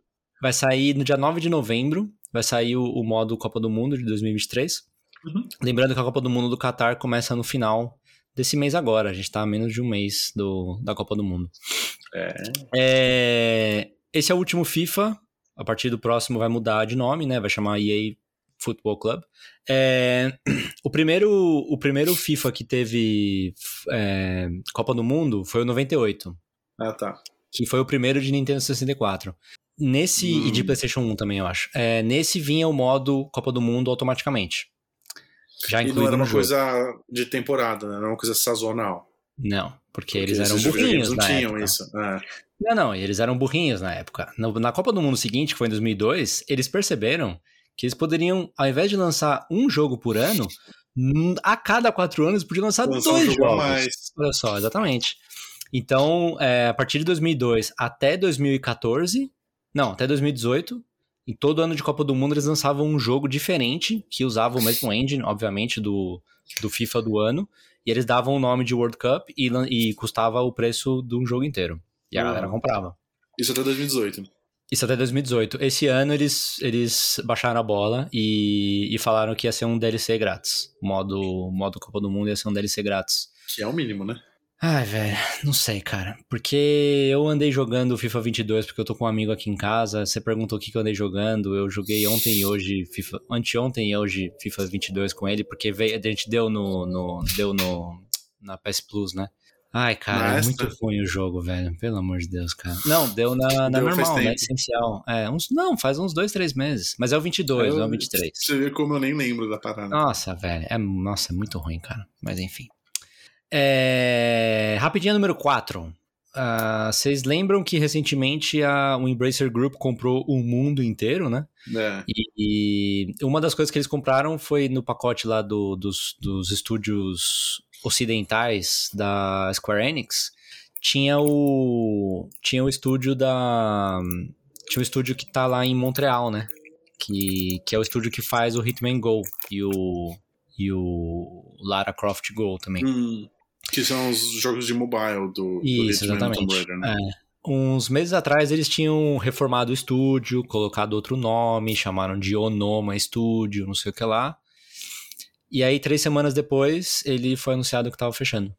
vai sair no dia 9 de novembro, vai sair o, o modo Copa do Mundo de 2023. Uhum. Lembrando que a Copa do Mundo do Qatar começa no final desse mês agora, a gente tá a menos de um mês do, da Copa do Mundo. É. É, esse é o último FIFA. A partir do próximo vai mudar de nome, né? Vai chamar EA Football Club. É, o, primeiro, o primeiro FIFA que teve é, Copa do Mundo foi o 98, Ah, tá. que foi o primeiro de Nintendo 64. Nesse, Hum. e de PlayStation 1 também, eu acho. É, nesse vinha o modo Copa do Mundo automaticamente. Já E não incluído era uma jogo. coisa de temporada, né? Não era uma coisa sazonal. Não, porque, Porque eles eram burrinhos não na tinham época. isso. É. Não, não, eles eram burrinhos na época. Na Copa do Mundo seguinte, que foi em 2002, eles perceberam que eles poderiam, ao invés de lançar um jogo por ano, a cada quatro anos podiam lançar um dois jogo jogos. mais. Olha só, exatamente. Então, é, a partir de 2002 até 2014, não, até 2018, em todo ano de Copa do Mundo eles lançavam um jogo diferente, que usava o mesmo engine, obviamente, do, do FIFA do ano, e eles davam o nome de World Cup e, e custava o preço de um jogo inteiro. E a Uhum. galera comprava. Isso até 2018. Isso até 2018. Esse ano eles, eles baixaram a bola e, e falaram que ia ser um DLC grátis. Modo, modo Copa do Mundo ia ser um DLC grátis. Que é o mínimo, né? Ai, velho, não sei, cara. Porque eu andei jogando FIFA 22 porque eu tô com um amigo aqui em casa. Você perguntou o que, que eu andei jogando. Eu joguei ontem e hoje, FIFA, anteontem e hoje, FIFA 22 com ele, porque veio, a gente deu no, no deu no na PS Plus, né? Ai, cara, é muito né? ruim o jogo, velho. Pelo amor de Deus, cara. Não, deu na, na Deu normal, na tempo. essencial. É, uns, não, faz uns dois, três meses. Mas é o 22, não é o 23. Você vê como eu nem lembro da parada. Nossa, velho. É, nossa, é muito ruim, cara. Mas enfim. É, rapidinha número 4. ah, vocês lembram que recentemente a, o Embracer Group comprou o mundo inteiro, né? É. E, e uma das coisas que eles compraram foi no pacote lá do- dos, dos estúdios ocidentais da Square Enix. Tinha o. Tinha o estúdio da. Tinha o estúdio que tá lá em Montreal, né? Que, que é o estúdio que faz o Hitman Go e o. E o Lara Croft Go também. Hum, que são os jogos de mobile do, do Isso, Hitman e Tomb exatamente. Raider, né? É. Uns meses atrás eles tinham reformado o estúdio, colocado outro nome, chamaram de Onoma Studio, não sei o que lá. E aí, três semanas depois, ele foi anunciado que tava fechando.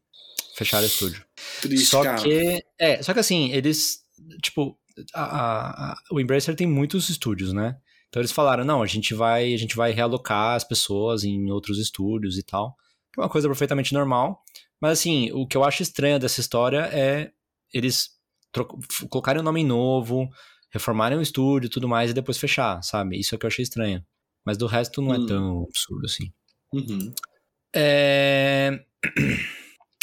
Fecharam o estúdio. Triste, só cara. que. É, só que assim, eles. Tipo, a- a- a- o Embracer tem muitos estúdios, né? Então eles falaram, não, a gente vai, a gente vai realocar as pessoas em outros estúdios e tal. Que é uma coisa perfeitamente normal. Mas assim, o que eu acho estranho dessa história é eles colocarem um nome novo, reformarem o estúdio e tudo mais, e depois fechar, sabe? Isso é o que eu achei estranho. Mas do resto não é Hum. tão absurdo assim. Uhum. É,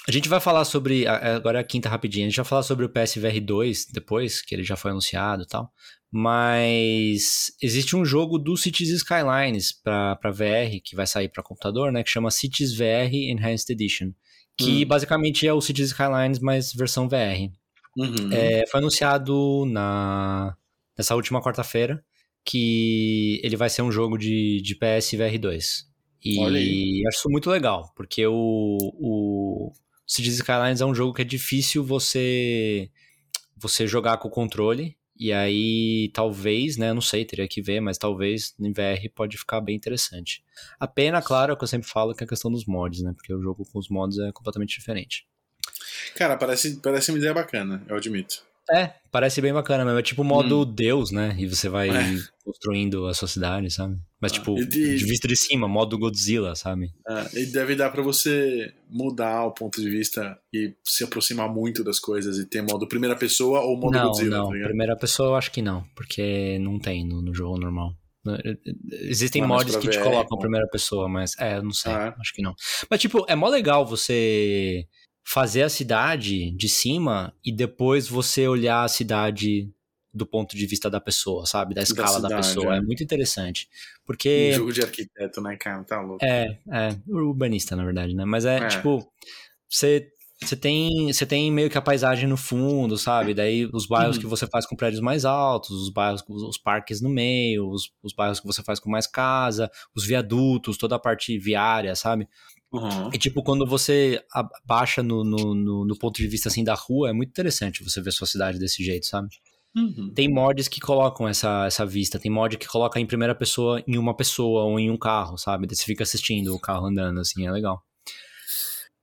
A gente vai falar sobre. a- Agora é a quinta rapidinha. A gente vai falar sobre o PSVR 2 depois, que ele já foi anunciado e tal. Mas existe um jogo do Cities Skylines pra, pra VR, que vai sair pra computador, né? Que chama Cities VR Enhanced Edition. Que Hum. basicamente é o Cities Skylines, mas versão VR. Uhum. É, foi anunciado na, nessa última quarta-feira que ele vai ser um jogo de, de PSVR 2. E acho isso muito legal, porque o, o Cities Skylines é um jogo que é difícil você você jogar com o controle. E aí, talvez, né? Não sei, teria que ver, mas talvez no VR pode ficar bem interessante. A pena, claro, é o que eu sempre falo, que é a questão dos mods, né? Porque o jogo com os mods é completamente diferente. Cara, parece, parece uma ideia bacana, eu admito. É, parece bem bacana mesmo. É tipo modo Hum. Deus, né? E você vai É. construindo a sua cidade, sabe? Mas, Ah, tipo, de- de vista de cima, modo Godzilla, sabe? É, e deve dar pra você mudar o ponto de vista e se aproximar muito das coisas e ter modo primeira pessoa ou modo não, Godzilla, não. tá? Primeira pessoa eu acho que não, porque não tem no, no jogo normal. Existem Ah, mas mods que te colocam pô. primeira pessoa, mas é, eu não sei, Ah, acho que não. Mas, tipo, é mó legal você fazer a cidade de cima e depois você olhar a cidade do ponto de vista da pessoa, sabe? Da escala da, cidade, pessoa. é. É muito interessante. Porque. Um jogo de arquiteto, né, cara? Tá louco. É, é, urbanista, na verdade, né? Mas é, É. tipo, você você tem, você tem meio que a paisagem no fundo, sabe? Daí os bairros Uhum. que você faz com prédios mais altos, os bairros, com os, os parques no meio, os, os bairros que você faz com mais casa, os viadutos, toda a parte viária, sabe? Uhum. E tipo, quando você abaixa no, no, no, no ponto de vista assim da rua, é muito interessante você ver sua cidade desse jeito, sabe? Uhum. Tem mods que colocam essa, essa vista, tem mod que coloca em primeira pessoa em uma pessoa ou em um carro, sabe? Daí você fica assistindo o carro andando, assim, é legal.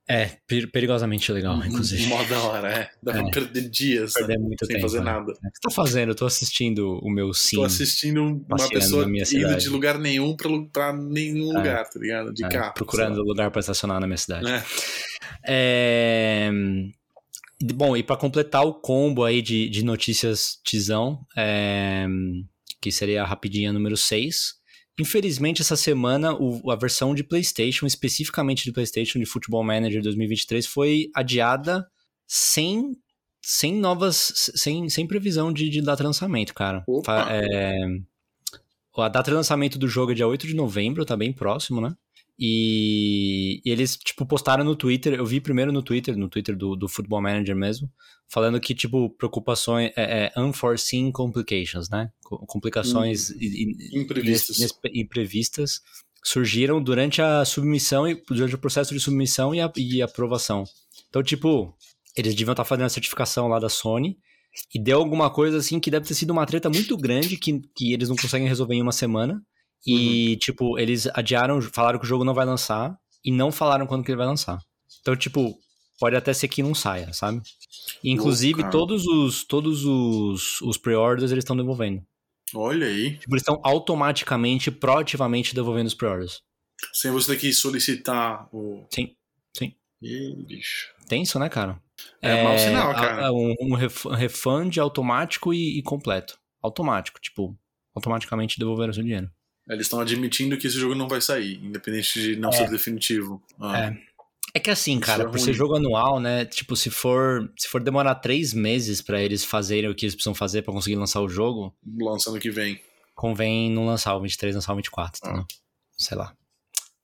É, per- perigosamente legal, inclusive. Mó da hora, é. Dá pra É. perder dias Perder né, muito sem tempo. fazer né? nada. O que você tá fazendo? Eu tô assistindo o meu sim. Tô assistindo uma pessoa indo cidade. de lugar nenhum pra, pra nenhum É. lugar, tá ligado? De é, carro. procurando lugar pra estacionar na minha cidade. É, É. Bom, e para completar o combo aí de, de notícias tizão, é, que seria a rapidinha número 6. Infelizmente, essa semana, o- a versão de PlayStation, especificamente de PlayStation, de Football Manager 2023, foi adiada sem, sem novas. sem, sem previsão de, de data de lançamento, cara. Opa! É, a data de lançamento do jogo é dia 8 de novembro, tá bem próximo, né? E, e eles, tipo, postaram no Twitter, eu vi primeiro no Twitter, no Twitter do, do Football Manager mesmo, falando que, tipo, preocupações, é, é unforeseen complications, né? Co- Complicações i- i- Imprevistos. inespe- imprevistas surgiram durante a submissão e durante o processo de submissão e, a- e aprovação. Então, tipo, eles deviam estar fazendo a certificação lá da Sony e deu alguma coisa assim que deve ter sido uma treta muito grande que, que eles não conseguem resolver em uma semana. E, tipo, eles adiaram, falaram que o jogo não vai lançar e não falaram quando que ele vai lançar. Então, tipo, pode até ser que não saia, sabe? E, inclusive, todos os todos os, os pre-orders eles estão devolvendo. Olha aí. Tipo, eles estão automaticamente, proativamente devolvendo os pre-orders. Sem você ter que solicitar o. Sim, sim. Ih, bicho. Tenso, né, cara? É mau sinal, cara. a- Um, um ref- refund automático e, e completo. Automático, tipo, automaticamente devolveram o seu dinheiro. Eles estão admitindo que esse jogo não vai sair, independente de não É. ser definitivo. Ah. É. É que assim, cara, é por ser jogo anual, né? Tipo, se for, se for demorar três meses pra eles fazerem o que eles precisam fazer pra conseguir lançar o jogo, Lançando que vem. convém não lançar o 23, lançar o 24, Ah. entendeu? Sei lá.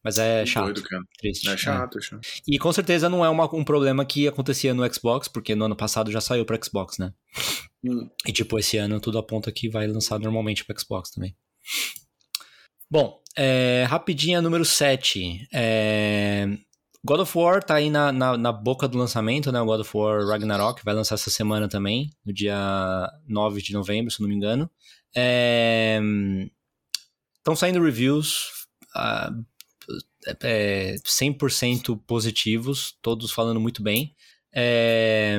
Mas é chato, Doido, cara. triste. É é. chato, é chato. E com certeza não é uma- um problema que acontecia no Xbox, porque no ano passado já saiu pro Xbox, né? Hum. E tipo, esse ano tudo aponta que vai lançar normalmente pro Xbox também. Bom, é, rapidinha número 7. É, God of War tá aí na, na, na boca do lançamento, né? O God of War Ragnarok vai lançar essa semana também, no dia 9 de novembro, se não me engano. Estão saindo reviews ah, é, 100% positivos, todos falando muito bem. É,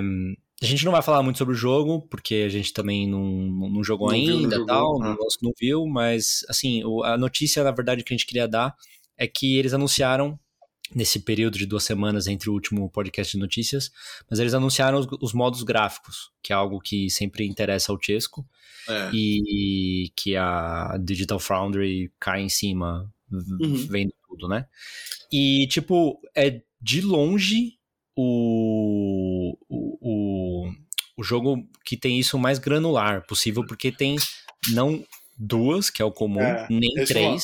a gente não vai falar muito sobre o jogo, porque a gente também não, não, jogou Não viu, não ainda jogou, tal, né? não, não viu, mas assim, a notícia, na verdade, que a gente queria dar é que eles anunciaram, nesse período de duas semanas entre o último podcast de notícias, mas eles anunciaram os, os modos gráficos, que é algo que sempre interessa ao Chesco, É. e que a Digital Foundry cai em cima, Uhum. vendo tudo, né? E, tipo, é de longe o, o, jogo que tem isso mais granular possível, porque tem não duas, que é o comum, É, nem três.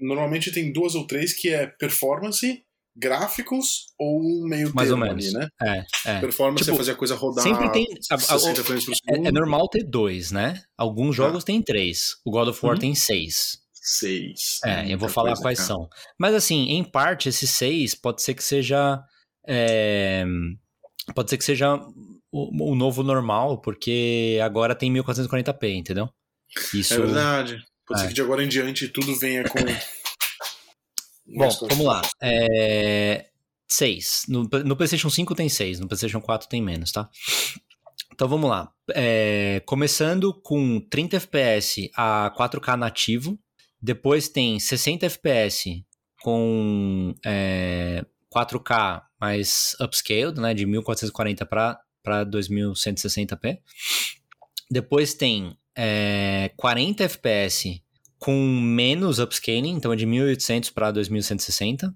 Normalmente tem duas ou três que é performance, gráficos ou um meio Mais ou termo menos. ali, né? É, é. Performance Tipo, é fazer a coisa rodar Sempre tem. a- a- 60 frames por segundo. é, é normal ter dois, né? Alguns jogos tem três. O God of War Uhum. tem seis. Seis. É, eu vou falar quais são. Mas assim, em parte, esses seis pode ser que seja. é, pode ser que seja o, o novo normal, porque agora tem 1440p, entendeu? Isso. É verdade. Pode É. ser que de agora em diante tudo venha com. Bom, vamos lá. É... 6. No, no PlayStation 5 tem 6, no PlayStation 4 tem menos, tá? Então vamos lá. É, Começando com 30 FPS a 4K nativo. Depois tem 60 FPS com é, 4K mais upscaled, né? De 1440 para 2160p. Depois tem é, 40 FPS com menos upscaling, então é de 1800 para 2160.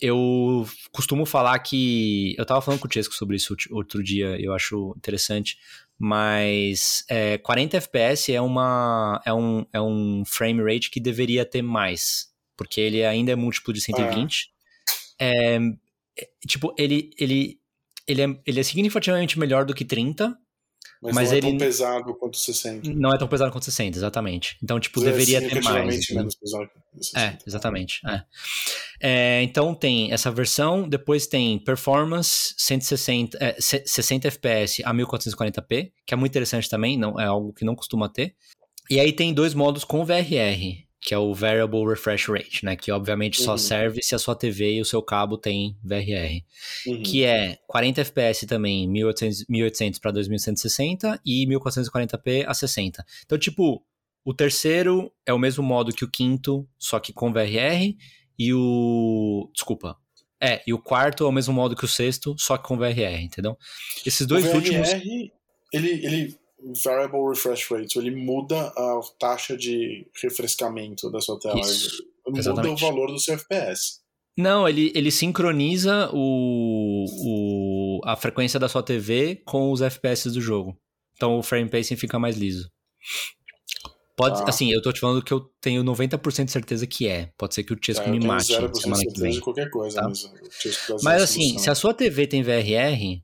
Eu costumo falar que. Eu tava falando com o Chesco sobre isso outro- outro dia, eu acho interessante. Mas é, 40 FPS é, uma, é, um, é um frame rate que deveria ter mais. Porque ele ainda é múltiplo de 120. É, é, tipo, ele, ele, ele, é, ele é significativamente melhor do que 30. Mas, mas não é ele- tão pesado quanto 60. Não é tão pesado quanto 60, exatamente. Então, tipo, Mas é deveria ter mais. entendeu? menos pesado que 60. É, exatamente. é. É, então tem essa versão, depois tem performance 160, é, se- 60 FPS a 1440p, que é muito interessante também, não é algo que não costuma ter. E aí tem dois modos com VRR, que é o Variable Refresh Rate, né? Que obviamente só Uhum. serve se a sua TV e o seu cabo tem VRR Uhum. que é 40 FPS também, 1800, 1800 para 2160 e 1440p a 60. Então, tipo, o terceiro é o mesmo modo que o quinto, só que com VRR, e o. Desculpa. É, e o quarto é o mesmo modo que o sexto, só que com VRR, entendeu? Esses dois o VRR, últimos. ele, ele variable refresh rate, ele muda a taxa de refrescamento da sua tela. Isso, muda exatamente. o valor do seu FPS. Não, ele, ele sincroniza o, o, a frequência da sua TV com os FPS do jogo. Então o frame pacing fica mais liso. Pode, Tá. assim, eu tô te falando que eu tenho 90% de certeza que é. Pode ser que o Chesco Tá, eu me mate 0% de semana que vem. qualquer coisa, tá? mas fazer Mas assim, se a sua TV tem VRR,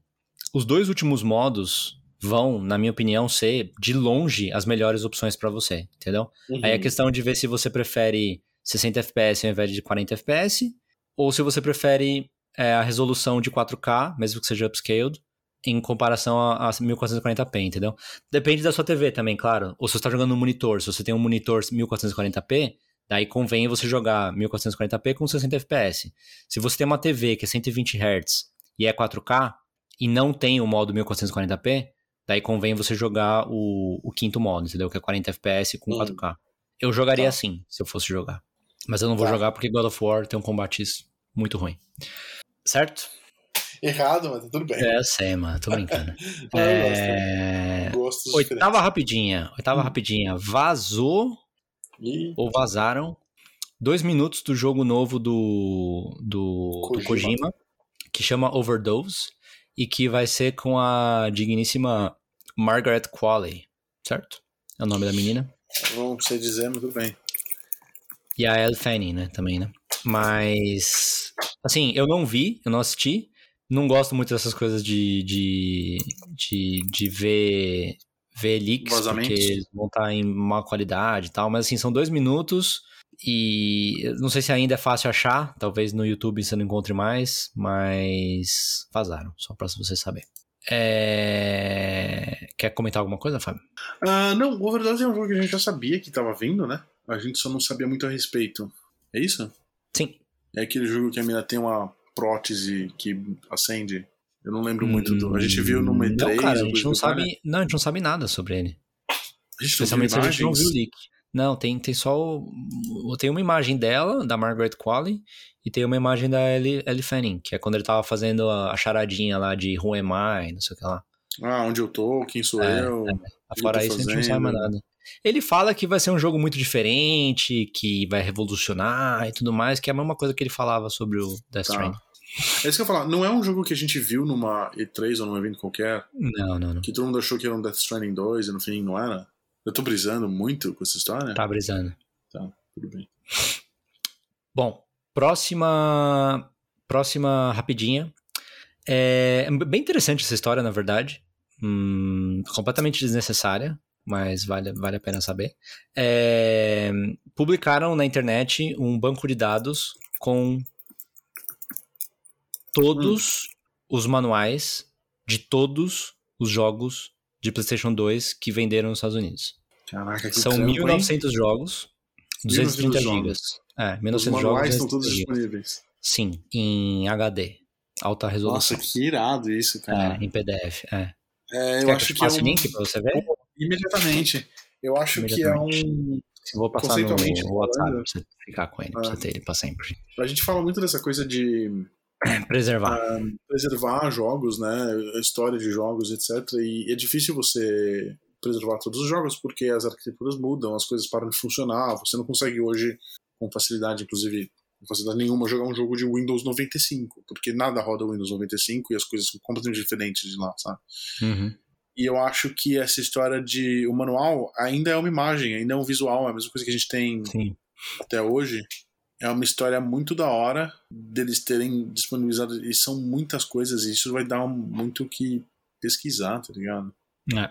os dois últimos modos vão, na minha opinião, ser de longe as melhores opções pra você, entendeu? Uhum. Aí é questão de ver se você prefere 60 FPS ao invés de 40 FPS, ou se você prefere é, a resolução de 4K, mesmo que seja upscaled, em comparação a, a 1440p, entendeu? Depende da sua TV também, claro. Ou se você está jogando no monitor, se você tem um monitor 1440p, daí convém você jogar 1440p com 60 FPS. Se você tem uma TV que é 120 Hz e é 4K, e não tem o modo 1440p, daí convém você jogar o, o quinto modo, entendeu? Que é 40 FPS com Hum. 4K. Eu jogaria Tá. assim, se eu fosse jogar. Mas eu não vou Tá. jogar porque God of War tem um combate muito ruim. Certo? Errado, mas tá tudo bem. É, eu sei, mano. Tô brincando. É... gosto. Oitava rapidinha. Oitava Hum. rapidinha. Vazou E ou vazaram dois minutos do jogo novo do, do, do Kojima. Kojima, que chama Overdose e que vai ser com a digníssima Margaret Qualley, certo? É o nome da menina. Não sei dizer, mas tudo bem. E a Elle Fanning, né, também, né? Mas, assim, eu não vi, eu não assisti. Não gosto muito dessas coisas de, de, de, de ver, ver leaks, Vazamentos. porque eles vão estar em má qualidade e tal. Mas, assim, são dois minutos e não sei se ainda é fácil achar. Talvez no YouTube você não encontre mais, mas vazaram, só pra você saber. É... Quer comentar alguma coisa, Fábio? Ah, não, o Overdose é um jogo que a gente já sabia que tava vindo, né? A gente só não sabia muito a respeito. É isso? Sim. É aquele jogo que a mina tem uma prótese que acende. Eu não lembro muito do. A gente viu no E3. Hum, Não, cara, a gente não sabe. Não, a gente não sabe nada sobre ele. A gente Especialmente se a gente não viu o leak. Não, tem, tem só. o- Tem uma imagem dela, da Margaret Qualley, e tem uma imagem da Ellie, Ellie Fanning, que é quando ele tava fazendo a, a charadinha lá de Who Am I, não sei o que lá. Ah, onde eu tô, quem sou É, eu. é. Fora isso, a gente não sabe mais fazendo? nada. Ele fala que vai ser um jogo muito diferente, que vai revolucionar e tudo mais, que é a mesma coisa que ele falava sobre o Death Tá. Stranding. É isso que eu ia falar. Não é um jogo que a gente viu numa E3 ou num evento qualquer, Não, não, não. que todo mundo achou que era um Death Stranding 2 e no fim não era. Eu tô brisando muito com essa história? Tá brisando. Tudo bem. Bom, próxima. Próxima rapidinha. É bem interessante essa história, na verdade. Hum, completamente desnecessária, mas vale, vale a pena saber. É, publicaram na internet um banco de dados com todos os manuais de todos os jogos de PlayStation 2 que venderam nos Estados Unidos. Caraca, que São trampo, hein? 1.900 jogos, 230 1.900 gigas. É, Os 1.900 jogos. manuais estão 230 todos disponíveis. Sim, em HD. Alta Nossa, resolução. que irado isso, cara. É, em PDF. É. É, eu Quer acho que eu que é um... link pra você ver? Imediatamente. Eu acho que é Imediatamente. um... Eu vou passar no WhatsApp pra você ficar com ele, pra Ah. você ter ele pra sempre. A gente fala muito dessa coisa de Preservar. preservar jogos, né? História de jogos, etc. E é difícil você preservar todos os jogos porque as arquiteturas mudam, as coisas param de funcionar. Você não consegue hoje, com facilidade, inclusive, com facilidade nenhuma, jogar um jogo de Windows 95, porque nada roda Windows 95 e as coisas são completamente diferentes de lá, sabe? Uhum. E eu acho que essa história de. O manual ainda é uma imagem, ainda é um visual, é a mesma coisa que a gente tem Sim. até hoje. É uma história muito da hora deles terem disponibilizado. E são muitas coisas, e isso vai dar um- muito o que pesquisar, tá ligado? É.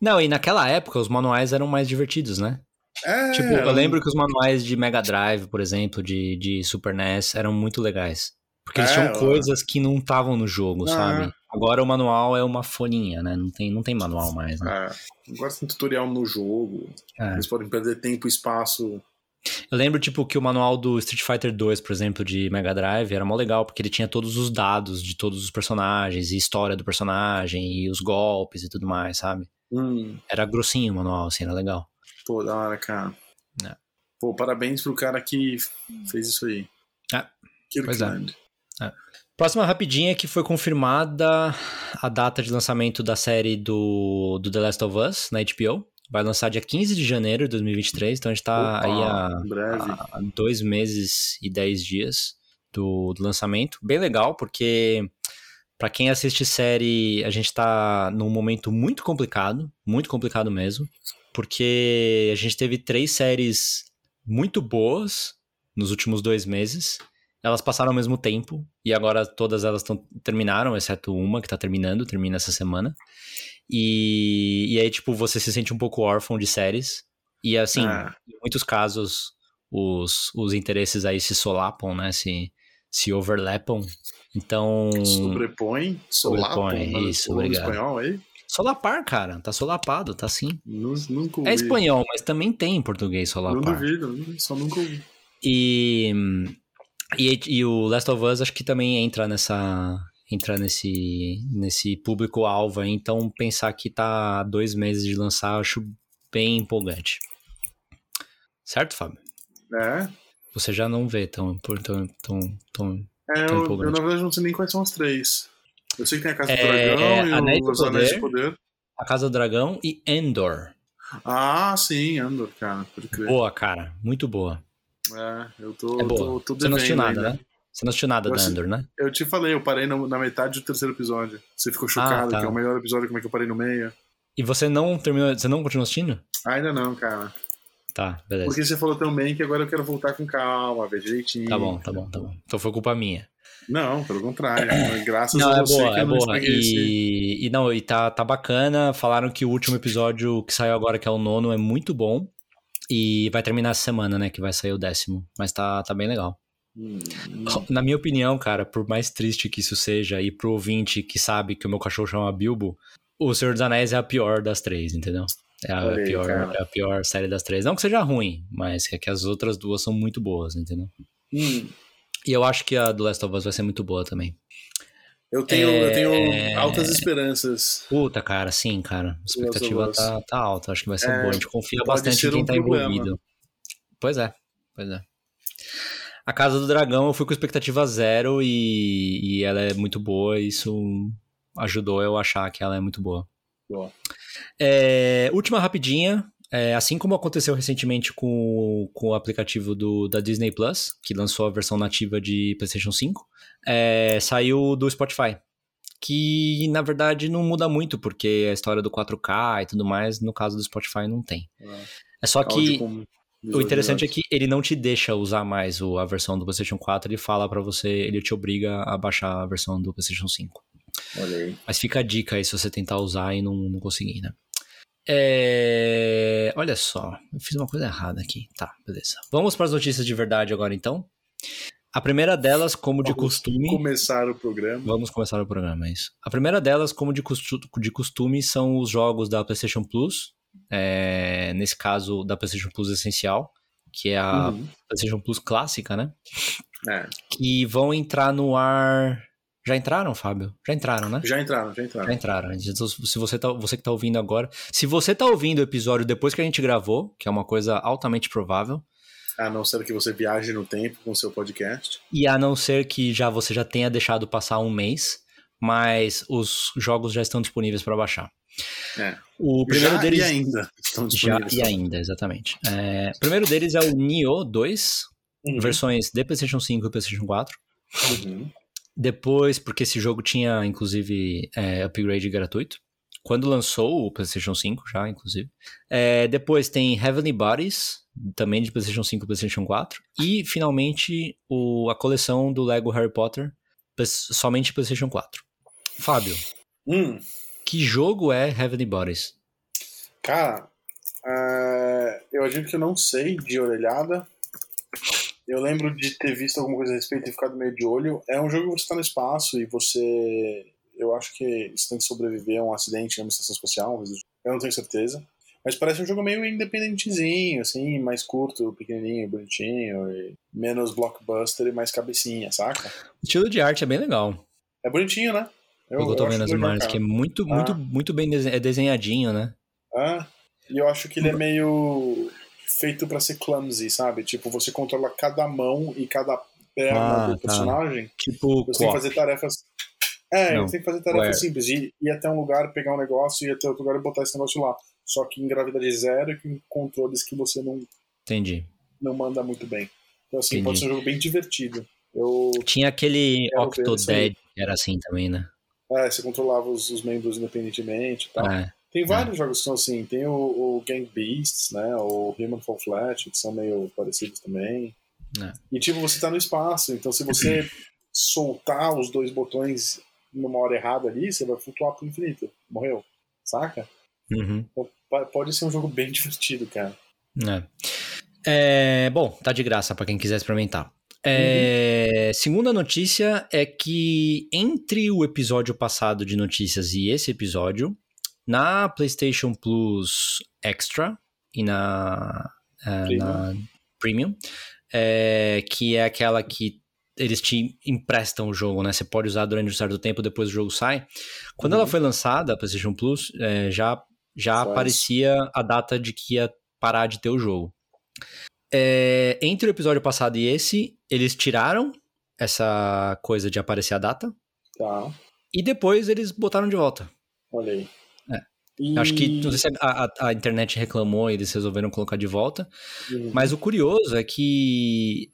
Não, e naquela época os manuais eram mais divertidos, né? É, Tipo, eu lembro que os manuais de Mega Drive, por exemplo, de, de Super NES, eram muito legais. Porque eles É, tinham coisas que não estavam no jogo, Ah. sabe? Agora o manual é uma folhinha, né? Não tem, não tem manual mais, né? É, agora tem tutorial no jogo. É. Eles podem perder tempo e espaço. Eu lembro, tipo, que o manual do Street Fighter 2, por exemplo, de Mega Drive, era mó legal, porque ele tinha todos os dados de todos os personagens, e história do personagem, e os golpes e tudo mais, sabe? Hum, Era grossinho o manual, assim, era legal. pô, da hora, cara. É. Pô, parabéns pro cara que fez isso aí. É, pois é. Kirkland. Próxima rapidinha que foi confirmada a data de lançamento da série do, do The Last of Us na HBO. Vai lançar dia 15 de janeiro de 2023, então a gente tá Opa, aí há, há dois meses e dez dias do, do lançamento. Bem legal, porque pra quem assiste série, a gente tá num momento muito complicado, muito complicado mesmo, porque a gente teve três séries muito boas nos últimos dois meses. Elas passaram ao mesmo tempo e agora todas elas tão, terminaram, exceto uma que tá terminando, termina essa semana. E, e aí, tipo, você se sente um pouco órfão de séries. E assim, Ah. em muitos casos, os, os interesses aí se solapam, né? Se, se overlapam. Então. Sobrepõe, solapa. Sobrepõe, mas isso, obrigado. espanhol aí? Solapar, cara. Tá solapado, tá sim. Nu- Nunca ouvi. É espanhol, mas também tem em português Não solapar. duvido, só nunca ouvi. E, e, e o Last of Us acho que também entra nessa entra nesse nesse público alvo aí, então pensar que tá há dois meses de lançar eu acho bem empolgante certo Fábio É, você já não vê tão tão tão, tão é Tô eu, eu, empolgante. na verdade não sei nem quais são as três. Eu sei que tem a Casa É, do Dragão Anéis e do os Anéis de Poder. a Casa do Dragão e Endor Ah, sim, Andor, cara, pode crer. boa cara muito boa É, eu tô, é boa tô, tô você não assistiu nada ainda. né Você não assistiu nada da Andor, né? Eu te falei, eu parei no- na metade do terceiro episódio. Você ficou chocado, tá. que é o melhor episódio, como é que eu parei no meio? E você não terminou. Você não continuou assistindo? Ainda não, cara. Tá, beleza. Porque você falou tão bem que agora eu quero voltar com calma, ver direitinho. Tá bom, tá bom, tá bom. Então foi culpa minha. Não, pelo contrário. Graças Não, a é você boa, que é eu não boa. E, e não, e tá, tá bacana. Falaram que o último episódio que saiu agora, que é o nono, é muito bom. E vai terminar essa semana, né? Que vai sair o décimo. Mas tá, tá bem legal. Na minha opinião, cara, por mais triste que isso seja, e pro ouvinte que sabe que o meu cachorro chama Bilbo, o Senhor dos Anéis é a pior das três, entendeu? É a, pior, cara. é a pior série das três. Não que seja ruim, mas é que as outras duas são muito boas, entendeu? Hum. E eu acho que a do Last of Us vai ser muito boa também. Eu tenho, É- eu tenho altas esperanças. Puta, cara, sim, cara. A expectativa tá, tá alta. Acho que vai ser É, boa. A gente confia bastante em quem um tá problema. envolvido. Pois é, pois é. A Casa do Dragão eu fui com expectativa zero e, e ela é muito boa. Isso ajudou eu a achar que ela é muito boa. Boa. É, última rapidinha. É, assim como aconteceu recentemente com, com o aplicativo do, da Disney Plus, que lançou a versão nativa de PlayStation 5, é, saiu do Spotify. Que na verdade não muda muito, porque a história do 4K e tudo mais, no caso do Spotify, não tem. É só que Áudio com o interessante é que ele não te deixa usar mais o- a versão do PlayStation 4, ele fala pra você, ele te obriga a baixar a versão do PlayStation 5. Olha aí. Mas fica a dica aí se você tentar usar e não, não conseguir, né? É... Olha só, eu fiz uma coisa errada aqui. Tá, beleza. Vamos para as notícias de verdade agora, então. A primeira delas, como de Vamos costume. Começar o programa. Vamos começar o programa, é isso. A primeira delas, como de, costu- de costume, são os jogos da PlayStation Plus. É, nesse caso, da PlayStation Plus Essencial, que é a Uhum. PlayStation Plus clássica, né? É, Que vão entrar no ar. Já entraram, Fábio? Já entraram, né? já entraram, já entraram. Já entraram. Então, se você, tá, você que tá ouvindo agora. Se você tá ouvindo o episódio depois que a gente gravou, que é uma coisa altamente provável, A não ser que você viaje no tempo com o seu podcast. e a não ser que já você já tenha deixado passar um mês, mas os jogos já estão disponíveis para baixar. É. O primeiro já deles. e ainda estão Já disponíveis. e ainda, exatamente. É, o primeiro deles é o Nioh 2, Uhum. versões de PlayStation 5 e PlayStation 4. Uhum. Depois, porque esse jogo tinha, inclusive, é, upgrade gratuito. Quando lançou o PlayStation 5, já, inclusive. É, depois tem Heavenly Bodies, também de PlayStation 5 e PlayStation 4. E, finalmente, o, a coleção do Lego Harry Potter, somente PlayStation 4. Fábio, Hum, que jogo é Heavenly Bodies? cara, é, eu admito que eu não sei de orelhada. Eu lembro de ter visto alguma coisa a respeito e ficado meio de olho. É um jogo que você está no espaço e você. Eu acho que você tem que sobreviver a um acidente em uma estação espacial. Eu não tenho certeza. Mas parece um jogo meio independentezinho, assim, mais curto, pequenininho, bonitinho, menos blockbuster e mais cabecinha, saca? O estilo de arte é bem legal. É bonitinho, né? Eu, eu tô vendo as legal, imagens, que é muito, muito, Ah. muito bem desen- é desenhadinho, né? Ah, e eu acho que ele é meio feito pra ser clumsy, sabe? Tipo, você controla cada mão e cada perna Ah, do tá. personagem. Tipo, Você tem que fazer tarefas. É, Não, você tem que fazer tarefas simples. Ir, ir até um lugar, pegar um negócio, ir até outro lugar e botar esse negócio lá. Só que em gravidade zero e com controles que você não, entendi. não manda muito bem. Então, assim, Entendi. pode ser um jogo bem divertido. Eu, Tinha aquele. Octodad, era assim também, né? É, você controlava os, os membros independentemente e tal. É. Tem vários jogos que são assim. Tem o, o Gang Beasts, né? O Human Fall Flat, que são meio parecidos também. É. E tipo, você tá no espaço, então se você soltar os dois botões numa hora errada ali, você vai flutuar pro infinito. Morreu. Saca? Uhum. Então, pode ser um jogo bem divertido, cara. É. É, bom, tá de graça pra quem quiser experimentar. É, Segunda notícia é que entre o episódio passado de notícias e esse episódio, na PlayStation Plus Extra e na, é, Premium. na Premium, é, que é aquela que eles te emprestam o jogo, né? Você pode usar durante um certo tempo, depois o jogo sai. Quando Uhum. ela foi lançada, a PlayStation Plus, é, já, já aparecia a data de que ia parar de ter o jogo. É, entre o episódio passado e esse, eles tiraram essa coisa de aparecer a data Tá. e depois eles botaram de volta. Olha aí. É. E... Acho que não sei se a, a- a internet reclamou e eles resolveram colocar de volta. Uhum. Mas o curioso é que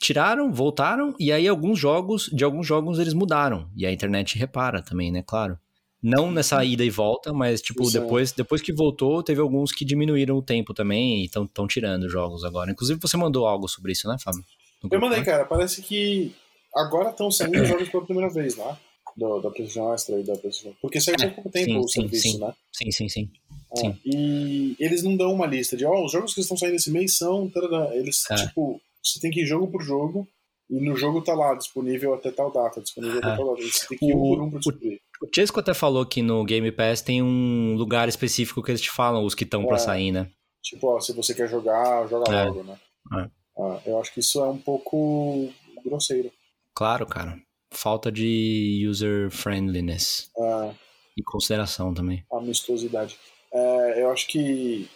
tiraram, voltaram, e aí alguns jogos, de alguns jogos eles mudaram. E a internet repara também, né? Claro. Não nessa ida e volta, mas tipo, Isso é. depois, depois que voltou, teve alguns que diminuíram o tempo também e estão tirando jogos agora. Inclusive, você mandou algo sobre isso, né, Fábio? No Eu grupo, mandei, né? cara. Parece que agora estão saindo jogos pela primeira vez lá. Do, da PlayStation Extra e da PlayStation. Porque saiu É, pouco tempo sim, o sim, serviço, sim. né? Sim, sim, sim. É, Sim. E eles não dão uma lista de, ó, os jogos que estão saindo esse mês são. tarará. Eles, É. tipo, você tem que ir jogo por jogo. E no jogo tá lá, disponível até tal data, disponível até É. tal data. Você tem que ir um por um pra descobrir. O Chesco até falou que no Game Pass tem um lugar específico que eles te falam, os que estão pra É. sair, né? Tipo, ó, se você quer jogar, joga É. logo, né? É. Ah, eu acho que isso é um pouco grosseiro. Claro, cara. Falta de user friendliness Ah, e consideração também. amistosidade. É, eu acho que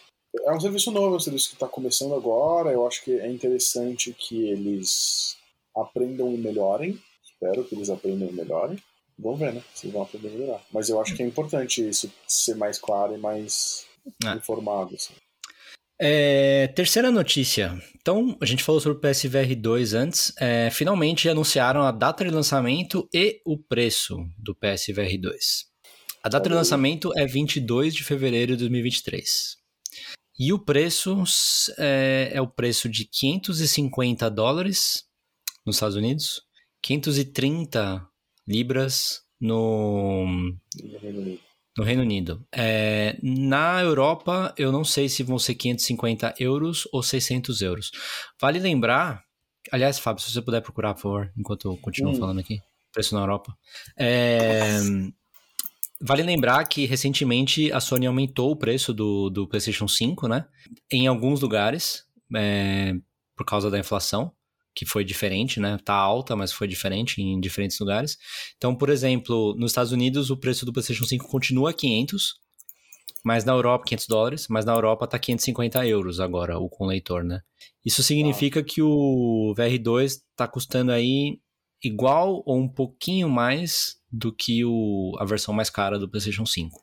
é um serviço novo, é um serviço que está começando agora. Eu acho que é interessante que eles aprendam e melhorem. Espero que eles aprendam e melhorem. Vamos ver, né? Se vão aprender a melhorar. Mas eu acho que é importante isso ser mais claro e mais É. informado. assim. É, terceira notícia. Então, a gente falou sobre o PSVR 2 antes. É, finalmente anunciaram a data de lançamento e o preço do PSVR 2. A data de lançamento é 22 de fevereiro de 2023. E o preço é, é o preço de 550 dólares nos Estados Unidos, 530 libras no, no Reino Unido. no Reino Unido. É, na Europa, eu não sei se vão ser 550 euros ou 600 euros. Vale lembrar, aliás, Fábio, se você puder procurar, por favor, enquanto eu continuo Hum. falando aqui, preço na Europa. É, vale lembrar que recentemente a Sony aumentou o preço do, do PlayStation 5, né? Em alguns lugares, é, por causa da inflação. Que foi diferente, né? Tá alta, mas foi diferente em diferentes lugares. Então, por exemplo, nos Estados Unidos o preço do PlayStation 5 continua 500, mas na Europa 500 dólares, mas na Europa tá 550 euros agora o com leitor, né? Isso significa que o VR2 tá custando aí igual ou um pouquinho mais do que o, a versão mais cara do PlayStation 5.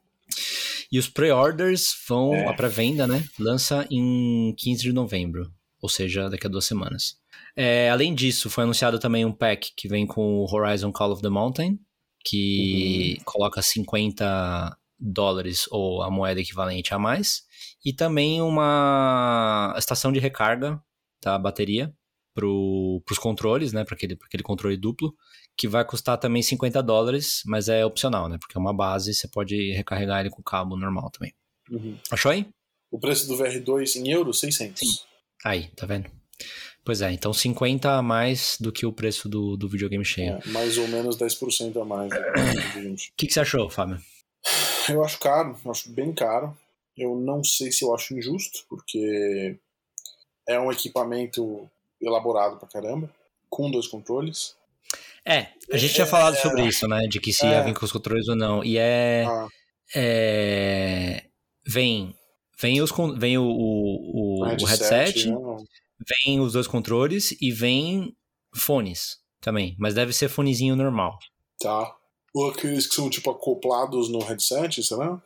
E os pre-orders vão, É. a pré-venda, né? Lança em 15 de novembro, ou seja, daqui a duas semanas. É, além disso, foi anunciado também um pack que vem com o Horizon Call of the Mountain, que coloca 50 dólares ou a moeda equivalente a mais, e também uma estação de recarga da bateria para os controles, né, para aquele, pra aquele controle duplo, que vai custar também 50 dólares, mas é opcional, né, porque é uma base, você pode recarregar ele com cabo normal também. Uhum. Achou aí? O preço do VR2 em euros, 600. Sim. Aí, tá vendo? Pois é, então 50 a mais do que o preço do, do videogame cheio. O É, mais ou menos 10% a mais. né, gente. que, que você achou, Fábio? Eu acho caro, eu acho bem caro. Eu não sei se eu acho injusto, porque é um equipamento elaborado pra caramba, com dois controles. É, a gente tinha falado sobre isso, né? De que se ia É. vir com os controles ou não. E é. Ah, é vem. Vem, os, vem o, o, o- o headset, né? Vem os dois controles e vem fones também. Mas deve ser fonezinho normal. Tá. Ou aqueles que são tipo acoplados no headset, será?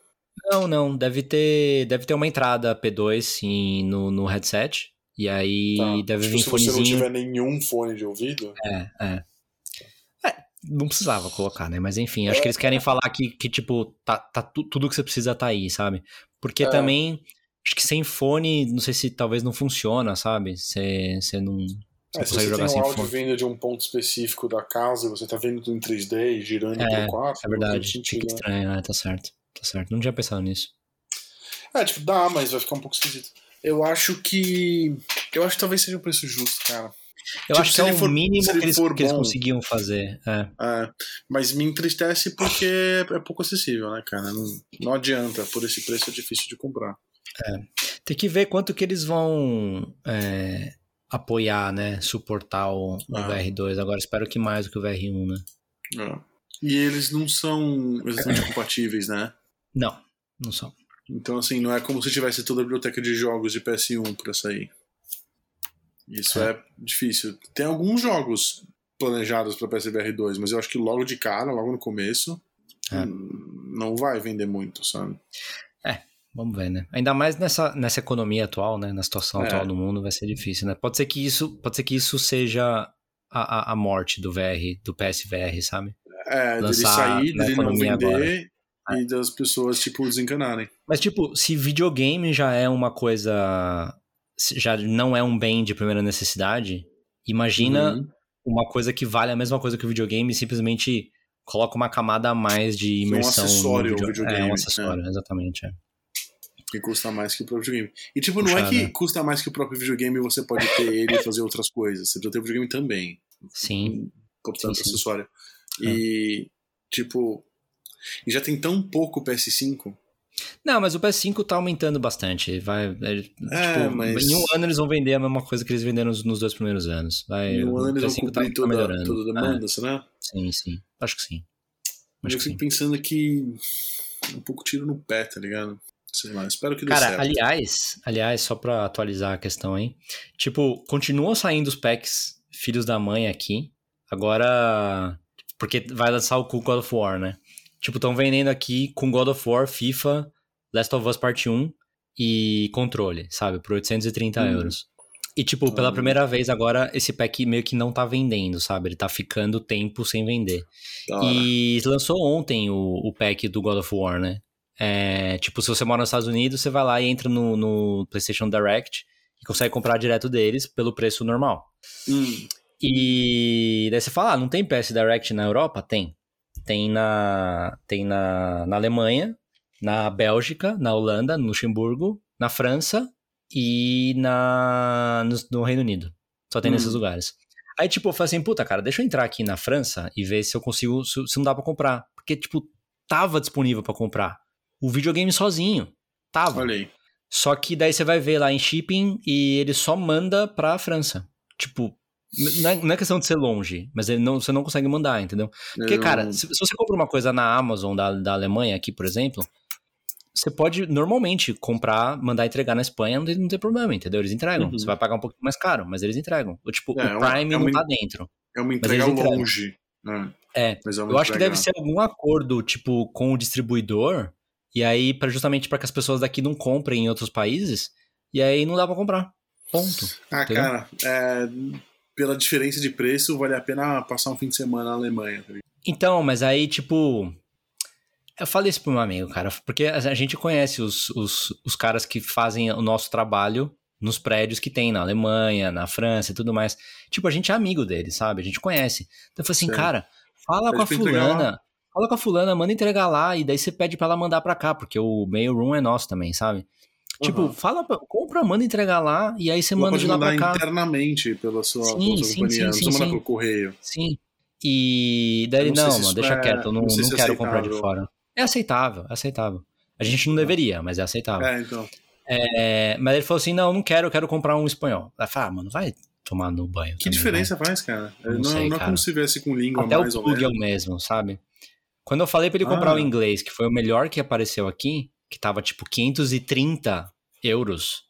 Não, não. Deve ter, deve ter uma entrada P2 em- no, no headset. E aí Tá. deve tipo, vir se você não fonezinho. tiver nenhum fone de ouvido. É, é. É, não precisava colocar, né? Mas enfim, acho que eles querem falar que, que tipo, tá, tá tu- tudo que você precisa tá aí, sabe? Porque É. também, acho que sem fone, não sei se talvez não funciona, sabe? Você não, você É, se você jogar tem um áudio fone. vindo de um ponto específico da casa e você tá vendo tudo em 3D e girando É, pelo quarto, É não tem verdade, fica né? estranho, né? Tá certo, tá certo. Não tinha pensado nisso. É, tipo, dá, mas vai ficar um pouco esquisito. Eu acho que. Eu acho que talvez seja um preço justo, cara. Eu Tipo, acho que é o for- mínimo que ele eles, que eles conseguiam fazer. É. É, mas me entristece porque é pouco acessível, né, cara? Não, não adianta, por esse preço é difícil de comprar. Tem que ver quanto que eles vão é, apoiar, né? Suportar o, o Ah. VR2. Agora espero que mais do que o VR1, né? É. E eles não são exatamente compatíveis, né? Não, não são. Então, assim, não é como se tivesse toda a biblioteca de jogos de PS1 pra sair. Isso é, difícil. Tem alguns jogos planejados pra PSVR 2, mas eu acho que logo de cara, logo no começo, É. hum, não vai vender muito, sabe? Vamos ver, né? Ainda mais nessa, nessa economia atual, né? Na situação É. atual do mundo, vai ser difícil, né? Pode ser que isso, pode ser que isso seja a, a, a morte do VR, do PSVR, sabe? É, dele Lançar sair, na dele não vender e das pessoas, tipo, desencanarem. Mas, tipo, se videogame já é uma coisa. Já não é um bem de primeira necessidade, imagina Uhum. uma coisa que vale a mesma coisa que o videogame e simplesmente coloca uma camada a mais de um imersão. no acessório ao video- É, videogame, um acessório, exatamente. é. Que custa mais que o próprio videogame. E, tipo, não é que né? custa mais que o próprio videogame e você pode ter ele e fazer outras coisas. Você precisa ter o videogame também. Sim. Portanto, Sim, sim. acessório. E, tipo. E já tem tão pouco PS5. Não, mas o PS5 tá aumentando bastante. Vai, é, É, tipo, mas- Em um ano eles vão vender a mesma coisa que eles venderam nos, nos dois primeiros anos. Vai, Em um ano eles vão PS5 tá- cumprir tá toda, melhorando. toda a demanda, será? É, sim, sim. Acho que sim. Mas Acho eu que fico sim. pensando que. é Um pouco tiro no pé, tá ligado? Sei lá, espero que dê Cara, certo. aliás, aliás, só pra atualizar a questão aí. Tipo, continuam saindo os packs Filhos da Mãe aqui. Agora. Porque vai lançar o com God of War, né? Tipo, estão vendendo aqui com God of War, FIFA, Last of Us Part 1 e controle, sabe? Por 830 Hum. euros. E, tipo, pela Hum. primeira vez agora, esse pack meio que não tá vendendo, sabe? Ele tá ficando tempo sem vender. Hora. E lançou ontem o, o pack do God of War, né? É, tipo, se você mora nos Estados Unidos, você vai lá e entra no, no PlayStation Direct e consegue comprar direto deles pelo preço normal. Hum, E daí você fala, ah, não tem PS Direct na Europa? Tem. Tem na, tem na, na Alemanha, na Bélgica, na Holanda, no Luxemburgo, na França e na, no, no Reino Unido. Só tem Hum. nesses lugares. Aí, tipo, eu falei assim, puta, cara, deixa eu entrar aqui na França e ver se eu consigo, se, se não dá pra comprar. Porque, tipo, tava disponível pra comprar. O videogame sozinho. Tava. Só que daí você vai ver lá em shipping e ele só manda pra França. Tipo, não é, não é questão de ser longe, mas ele não, você não consegue mandar, entendeu? Porque, Eu- cara, se, se você compra uma coisa na Amazon da, da Alemanha aqui, por exemplo, você pode normalmente comprar, mandar entregar na Espanha, não tem, não problema, entendeu? Eles entregam. Uhum. Você vai pagar um pouquinho mais caro, mas eles entregam. O, tipo, É, é o uma- Prime é não uma- tá dentro. É uma entrega longe. né? É, é Eu acho que deve ser algum acordo, tipo, com o distribuidor, e aí, para justamente para que as pessoas daqui não comprem em outros países, e aí não dá pra comprar. Ponto. Ah, entendeu? cara, é, pela diferença de preço, vale a pena passar um fim de semana na Alemanha. tá? Então, mas aí, tipo. Eu falei isso pro meu amigo, cara, porque a gente conhece os, os, os caras que fazem o nosso trabalho nos prédios que tem na Alemanha, na França e tudo mais. Tipo, a gente é amigo deles, sabe? A gente conhece. Então eu falei assim, Certo. cara, fala Pede com a fulana. Fala com a fulana, manda entregar lá, e daí você pede pra ela mandar pra cá, porque o mail room é nosso também, sabe? Tipo, Aham. fala, pra- compra, manda entregar lá, e aí você Ela manda de lá pra cá. internamente pela sua, Sim, pela sua sim, companhia. sim, não precisa mandar pelo correio. Sim. E daí não não, mano, deixa é- quieto, eu não, não não é quero comprar de fora. É aceitável, é aceitável. A gente não deveria, mas é aceitável. É, então. É, mas ele falou assim: não, não quero, eu quero comprar um espanhol. Eu falei, ah, mano, vai tomar no banho. Que também, diferença faz, cara? Não Não, sei, não é cara. como se tivesse com língua Até o mais ou plug é menos. o mesmo, sabe? Quando eu falei pra ele comprar Ah. o inglês, que foi o melhor que apareceu aqui, que tava tipo 530 euros,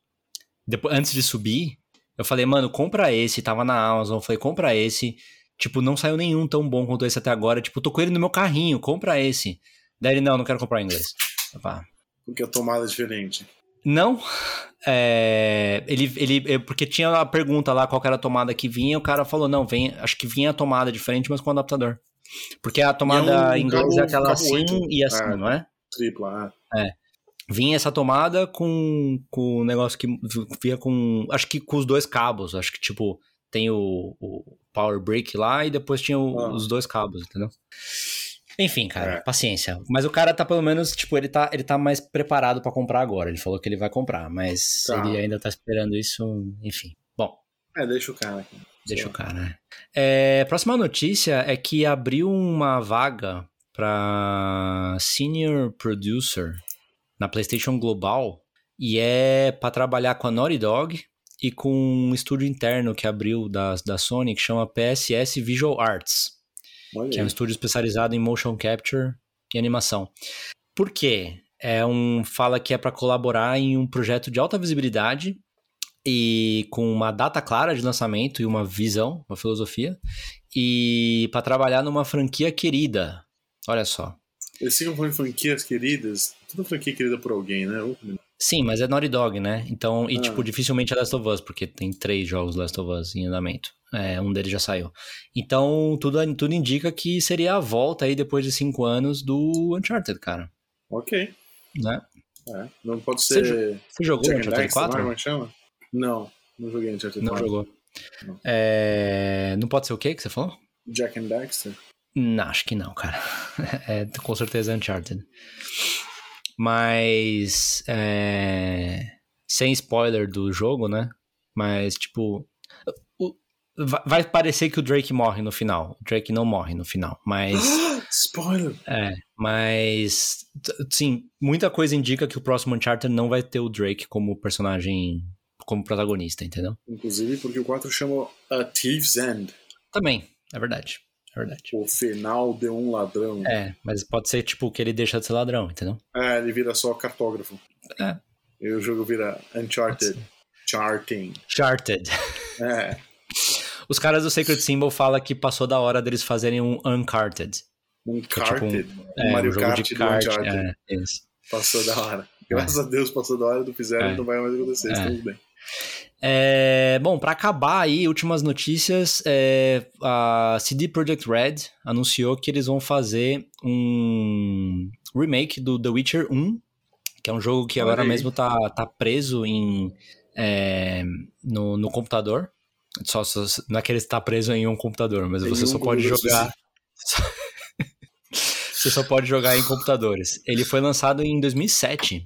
depois, antes de subir, eu falei, mano, compra esse, tava na Amazon, eu falei, compra esse. Tipo, não saiu nenhum tão bom quanto esse até agora. Tipo, tô com ele no meu carrinho, compra esse. Daí ele, não, não quero comprar o inglês. "Ah, Porque a tomada é diferente. Não. É, ele, ele, é, porque tinha a pergunta lá qual era a tomada que vinha, e o cara falou, não, vem, acho que vinha a tomada diferente, mas com adaptador. Porque a tomada um em inglês cabo- é aquela assim e assim, É. não é? Tripla, Vinha essa tomada com, com o negócio que vinha com. Acho que com os dois cabos. Acho que, tipo, tem o, o Power Brick lá e depois tinha o- Ah. os dois cabos, entendeu? Enfim, cara, É. paciência. Mas o cara tá pelo menos, tipo, ele tá, ele tá mais preparado pra comprar agora. Ele falou que ele vai comprar, mas Tá. ele ainda tá esperando isso, enfim. Bom, é. É, deixa o cara aqui. Deixa o cara, né? É, próxima notícia é que abriu uma vaga pra Senior Producer na PlayStation Global e é pra trabalhar com a Naughty Dog e com um estúdio interno que abriu da, da Sony que chama PSS Visual Arts Olha que é um estúdio especializado em motion capture e animação. Por quê? É um fala que é para colaborar em um projeto de alta visibilidade e com uma data clara de lançamento e uma visão, uma filosofia, e para trabalhar numa franquia querida. Olha só. Eles ficam falando franquias queridas. Toda franquia querida por alguém, né? Sim, mas é Naughty Dog, né? Então, e Ah. tipo, dificilmente é Last of Us, porque tem três jogos Last of Us em andamento. É, um deles já saiu. Então, tudo, tudo indica que seria a volta aí, depois de cinco anos, do Uncharted, cara. Ok. Né? É. Não pode ser. Você jogou Jack Uncharted Dexter, 4? Como é que chama? Não, não joguei Uncharted Não 4. jogou. Não. É, Não pode ser o quê que você falou? Jack and Dexter? Não, acho que não, cara. É, com certeza é Uncharted. Mas. é, Sem spoiler do jogo, né? Mas, tipo. o- vai- parecer que o Drake morre no final. O Drake não morre no final. Mas. Spoiler! É, mas. Sim, muita coisa indica que o próximo Uncharted não vai ter o Drake como personagem. Como protagonista, entendeu? Inclusive porque o 4 chama A Thief's End. Também, é verdade. É verdade. O final de um ladrão. É, mas pode ser, tipo, que ele deixa de ser ladrão, entendeu? É, ele vira só cartógrafo. É. E o jogo vira Uncharted. Charting. Uncharted. É. Os caras do Sacred Symbol falam que passou da hora deles fazerem um Uncharted. Um Que é tipo um-. É, Mario um Kart de do kart. Uncharted. É. Passou da hora. Graças a Deus passou da hora, não fizeram, É. não vai mais acontecer, É. estamos bem. É, bom, pra acabar aí, últimas notícias, é, a CD Projekt Red anunciou que eles vão fazer um remake do The Witcher 1, que é um jogo que agora mesmo tá, tá preso em, é, no, no computador. Só, só- não é que ele está preso em um computador, mas Em você um só pode jogar. você só pode jogar em computadores. Ele foi lançado em 2007.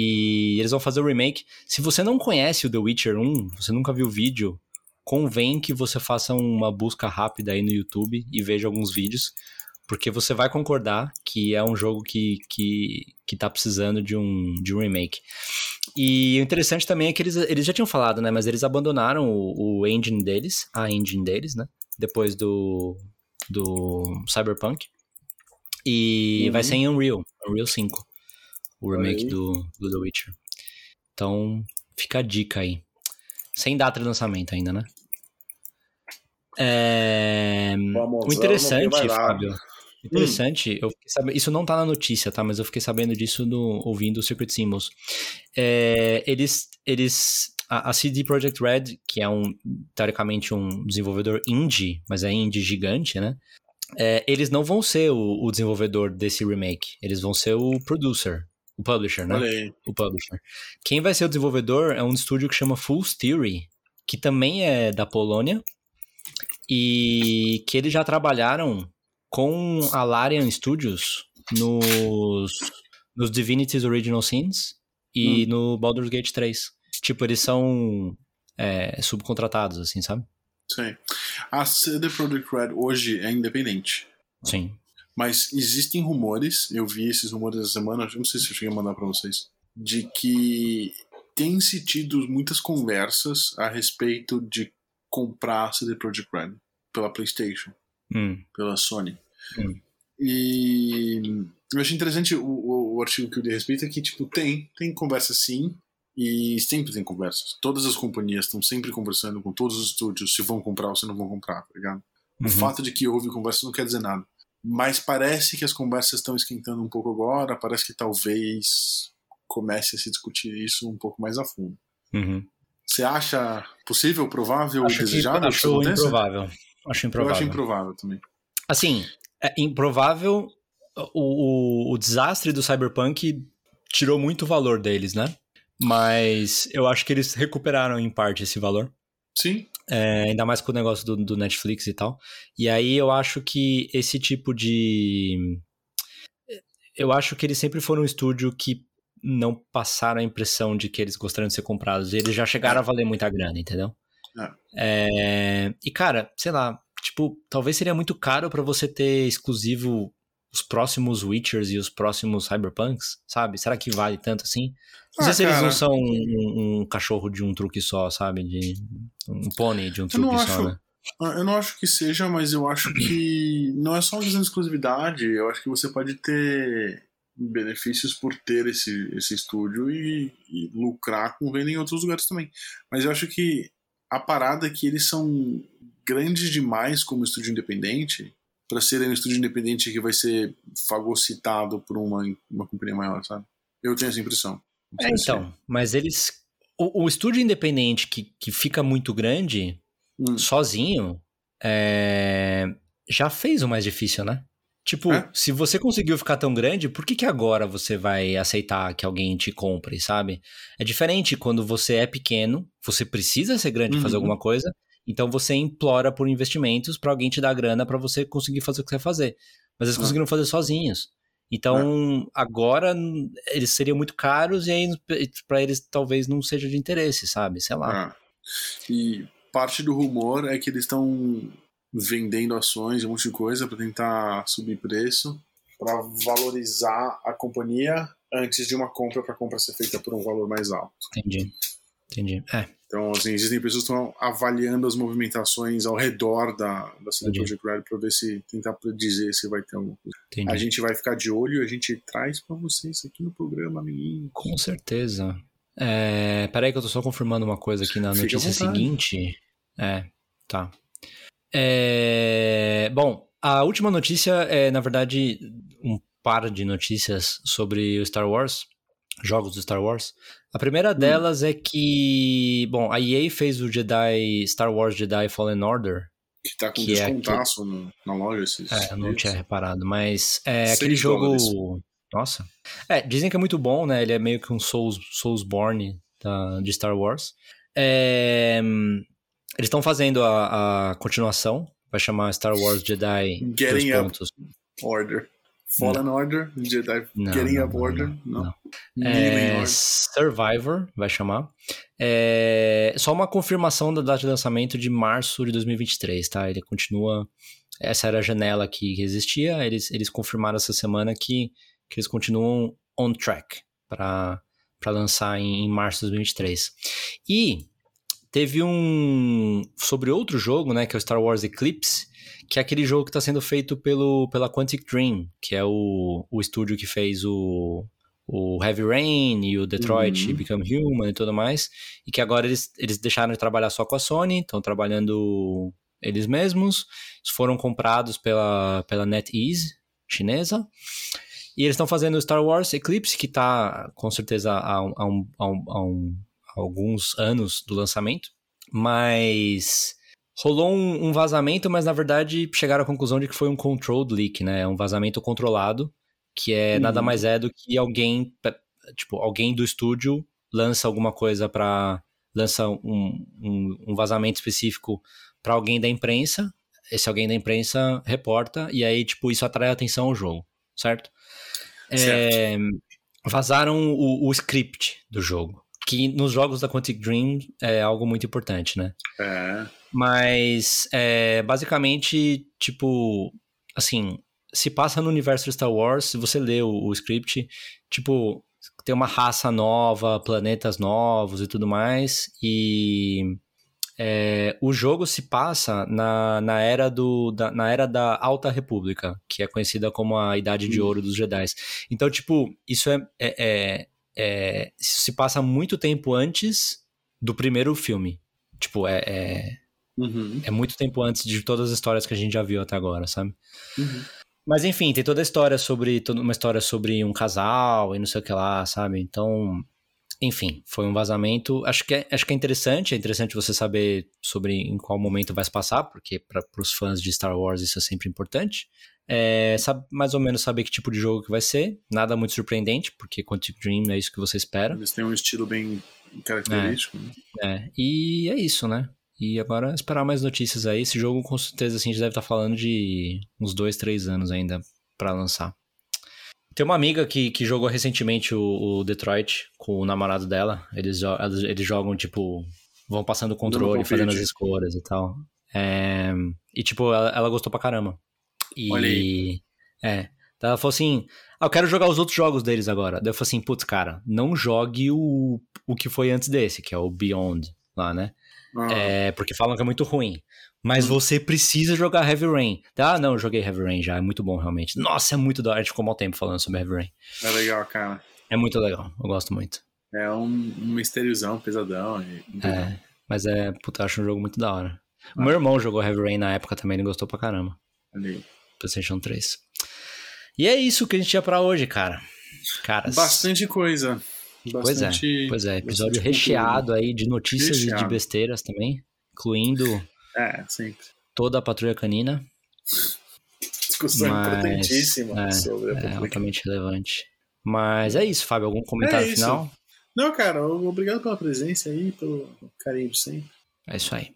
E eles vão fazer o remake. Se você não conhece o The Witcher 1, você nunca viu o vídeo, convém que você faça uma busca rápida aí no YouTube e veja alguns vídeos, porque você vai concordar que é um jogo que, que, que tá precisando de um, de um remake. E o interessante também é que eles, eles já tinham falado, né? Mas eles abandonaram o, o engine deles, a engine deles, né? Depois do, do Cyberpunk. E Uhum. vai ser em Unreal, Unreal 5, o remake aí. do, do The Witcher. Então, fica a dica aí. Sem data de lançamento ainda, né? É... Vamos, O interessante. Fábio, interessante, eu fiquei sabendo, isso não tá na notícia, tá? Mas eu fiquei sabendo disso no, ouvindo o Secret Symbols. É, eles, eles, a, a CD Projekt Red, que é um, teoricamente um desenvolvedor indie, mas é indie gigante, né? É, eles não vão ser o, o desenvolvedor desse remake, eles vão ser o producer, o publisher, né? O publisher. Quem vai ser o desenvolvedor é um estúdio que chama Full Theory, que também é da Polônia, e que eles já trabalharam com a Larian Studios nos, nos Divinity's Original Sins e no Baldur's Gate 3. Tipo, eles são é, subcontratados, assim, sabe? Sim. A CD Projekt Red hoje é independente. Sim. Mas existem rumores, eu vi esses rumores essa semana, não sei se eu cheguei a mandar pra vocês, de que tem se tido muitas conversas a respeito de comprar a CD Projekt Red pela PlayStation, Hum, pela Sony. Hum. E eu achei interessante o, o, o artigo que eu li a respeito é que, tipo, tem, tem conversa sim, e sempre tem conversas. Todas as companhias estão sempre conversando com todos os estúdios se vão comprar ou se não vão comprar, tá ligado? O Uhum. fato de que houve conversa não quer dizer nada. Mas parece que as conversas estão esquentando um pouco agora, parece que talvez comece a se discutir isso um pouco mais a fundo. uhum. Você acha possível, provável Acho, que, desejável que acho improvável. Acho Eu improvável. acho improvável também. Assim, é improvável. O, o, o desastre do Cyberpunk tirou muito valor deles, né? Mas eu acho que eles recuperaram em parte esse valor. Sim, É, ainda mais com o negócio do, do Netflix e tal. E aí eu acho que esse tipo de. Eu acho que eles sempre foram um estúdio que não passaram a impressão de que eles gostariam de ser comprados. Eles já chegaram a valer muita grana, entendeu? É, E, cara, sei lá, tipo, talvez seria muito caro pra você ter exclusivo os próximos Witchers e os próximos Cyberpunks, sabe? Será que vale tanto assim? Não sei Ah, se eles cara. não são um, um cachorro de um truque só, sabe? De um pônei de um truque só, acho- né? Ah, Eu não acho que seja, mas eu acho que não é só uma questão de exclusividade. Eu acho que você pode ter benefícios por ter esse, esse estúdio e, e lucrar com venda em outros lugares também. Mas eu acho que a parada é que eles são grandes demais como estúdio independente para ser um estúdio independente que vai ser fagocitado por uma, uma companhia maior, sabe? Eu tenho essa impressão. É, então, mas eles. O, o, estúdio independente que, que fica muito grande, hum. sozinho, é, já fez o mais difícil, né? Tipo, é? se você conseguiu ficar tão grande, por que, que agora você vai aceitar que alguém te compre, sabe? É diferente quando você é pequeno, você precisa ser grande uhum. fazer alguma coisa, então você implora por investimentos para alguém te dar grana para você conseguir fazer o que você quer fazer. Mas eles é. conseguiram fazer sozinhos. Então, é. agora eles seriam muito caros e aí para eles talvez não seja de interesse, sabe? Sei lá. É. E parte do rumor é que eles estão vendendo ações, um monte de coisa para tentar subir preço, para valorizar a companhia antes de uma compra para a compra ser feita por um valor mais alto. Entendi. Entendi. É. Então, assim, existem pessoas que estão avaliando as movimentações ao redor da, da CD Projekt Red para ver se tentar predizer se vai ter alguma coisa. Entendi. A gente vai ficar de olho e a gente traz para vocês aqui no programa, amiguinho. Com certeza. É, peraí que eu tô só confirmando uma coisa aqui na notícia seguinte. É, tá. É, bom, a última notícia é, na verdade, um par de notícias sobre o Star Wars, jogos do Star Wars. A primeira hum. delas é que, bom, a EA fez o Jedi Star Wars Jedi Fallen Order. Que tá com que descontaço é aquele... na loja esses É, eu não tinha reparado, mas é aquele jogo. Dólares. Nossa. É, dizem que é muito bom, né? Ele é meio que um Souls, Soulsborne da, de Star Wars. É, eles estão fazendo a, a, continuação, vai chamar Star Wars Jedi Getting Up Order. Fallen não. Order, Jedi não, Getting não, Up Order, não. É, Survivor, vai chamar. É, só uma confirmação da data de lançamento de março de 2023, tá? Ele continua. Essa era a janela que existia. Eles, eles confirmaram essa semana que, que eles continuam on track para lançar em, em março de 2023. E Teve um sobre outro jogo, né, que é o Star Wars Eclipse, que é aquele jogo que está sendo feito pelo, pela Quantic Dream, que é o, o estúdio que fez o, o Heavy Rain e o Detroit uhum. Become Human e tudo mais, e que agora eles, eles deixaram de trabalhar só com a Sony, estão trabalhando eles mesmos, eles foram comprados pela, pela NetEase, chinesa, e eles estão fazendo o Star Wars Eclipse, que está com certeza há, há, um, há, um, há um alguns anos do lançamento, mas rolou um, um, vazamento, mas na verdade chegaram à conclusão de que foi um controlled leak, né? Um vazamento controlado, que é uhum. nada mais é do que alguém, tipo, alguém do estúdio lança alguma coisa para lança um, um, um, vazamento específico para alguém da imprensa. Esse alguém da imprensa reporta e aí tipo isso atrai atenção ao jogo, certo? certo. É, vazaram o, o script do jogo que nos jogos da Quantic Dream é algo muito importante, né? É. Mas, é, basicamente, tipo, assim, se passa no universo Star Wars, se você lê o, o script, tipo, tem uma raça nova, planetas novos e tudo mais, e é, o jogo se passa na, na, era do, da, na era da Alta República, que é conhecida como a Idade de Ouro dos Jedi. Então, tipo, isso é, é, é é, se passa muito tempo antes do primeiro filme. Tipo, é, é, uhum. é, muito tempo antes de todas as histórias que a gente já viu até agora, sabe? Uhum. Mas enfim, tem toda a história sobre. Toda uma história sobre um casal e não sei o que lá, sabe? Então. Enfim, foi um vazamento. Acho que, é, acho que é interessante, é interessante você saber sobre em qual momento vai se passar, porque para os fãs de Star Wars isso é sempre importante. É, sabe, mais ou menos saber que tipo de jogo que vai ser. Nada muito surpreendente, porque Quantic Dream é isso que você espera. Eles têm um estilo bem característico. É, né? é. e é isso, né? E agora esperar mais notícias aí. Esse jogo com certeza assim, a gente deve estar falando de uns dois, três anos ainda para lançar. Tem uma amiga que, que jogou recentemente o, o Detroit com o namorado dela. Eles, eles jogam, tipo, vão passando o controle, fazendo as escolhas e tal. É, e, tipo, ela, ela gostou pra caramba. E. Olha aí. É. Então ela falou assim: ah, eu quero jogar os outros jogos deles agora. Daí eu falei assim: putz, cara, não jogue o, o que foi antes desse, que é o Beyond lá, né? Ah. É, porque falam que é muito ruim. Mas hum. você precisa jogar Heavy Rain. Ah, não, eu joguei Heavy Rain já, é muito bom realmente. Nossa, é muito da hora. A gente ficou mal tempo falando sobre Heavy Rain. É legal, cara. É muito legal, eu gosto muito. É um, um mistériozão, pesadão. E... É, mas é, puta, eu acho um jogo muito da hora. Ah. Meu irmão jogou Heavy Rain na época também, ele gostou pra caramba. Ali. PlayStation 3. E é isso que a gente tinha pra hoje, cara. Caras. Bastante coisa. Pois é, pois é. Episódio recheado aí de notícias recheado. e de besteiras também, incluindo é, toda a patrulha canina. Discussão Mas, importantíssima é, sobre a é altamente relevante. Mas é isso, Fábio. Algum comentário é final? Não, cara, obrigado pela presença aí, pelo carinho de sempre. É isso aí.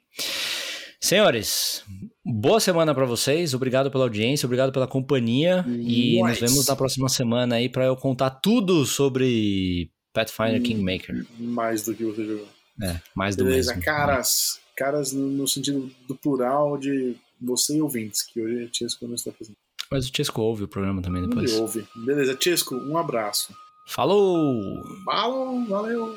Senhores, boa semana para vocês. Obrigado pela audiência, obrigado pela companhia. E nos vemos na próxima semana aí para eu contar tudo sobre Pathfinder hum, Kingmaker. Mais do que você jogou. É, mais do Beleza, mesmo. caras. Caras no sentido do plural de você e ouvintes, que hoje a Tiesco não está fazendo. Mas o Tiesco ouve o programa também depois. Ele ouve. Beleza, Tiesco, um abraço. Falou! Falou, valeu!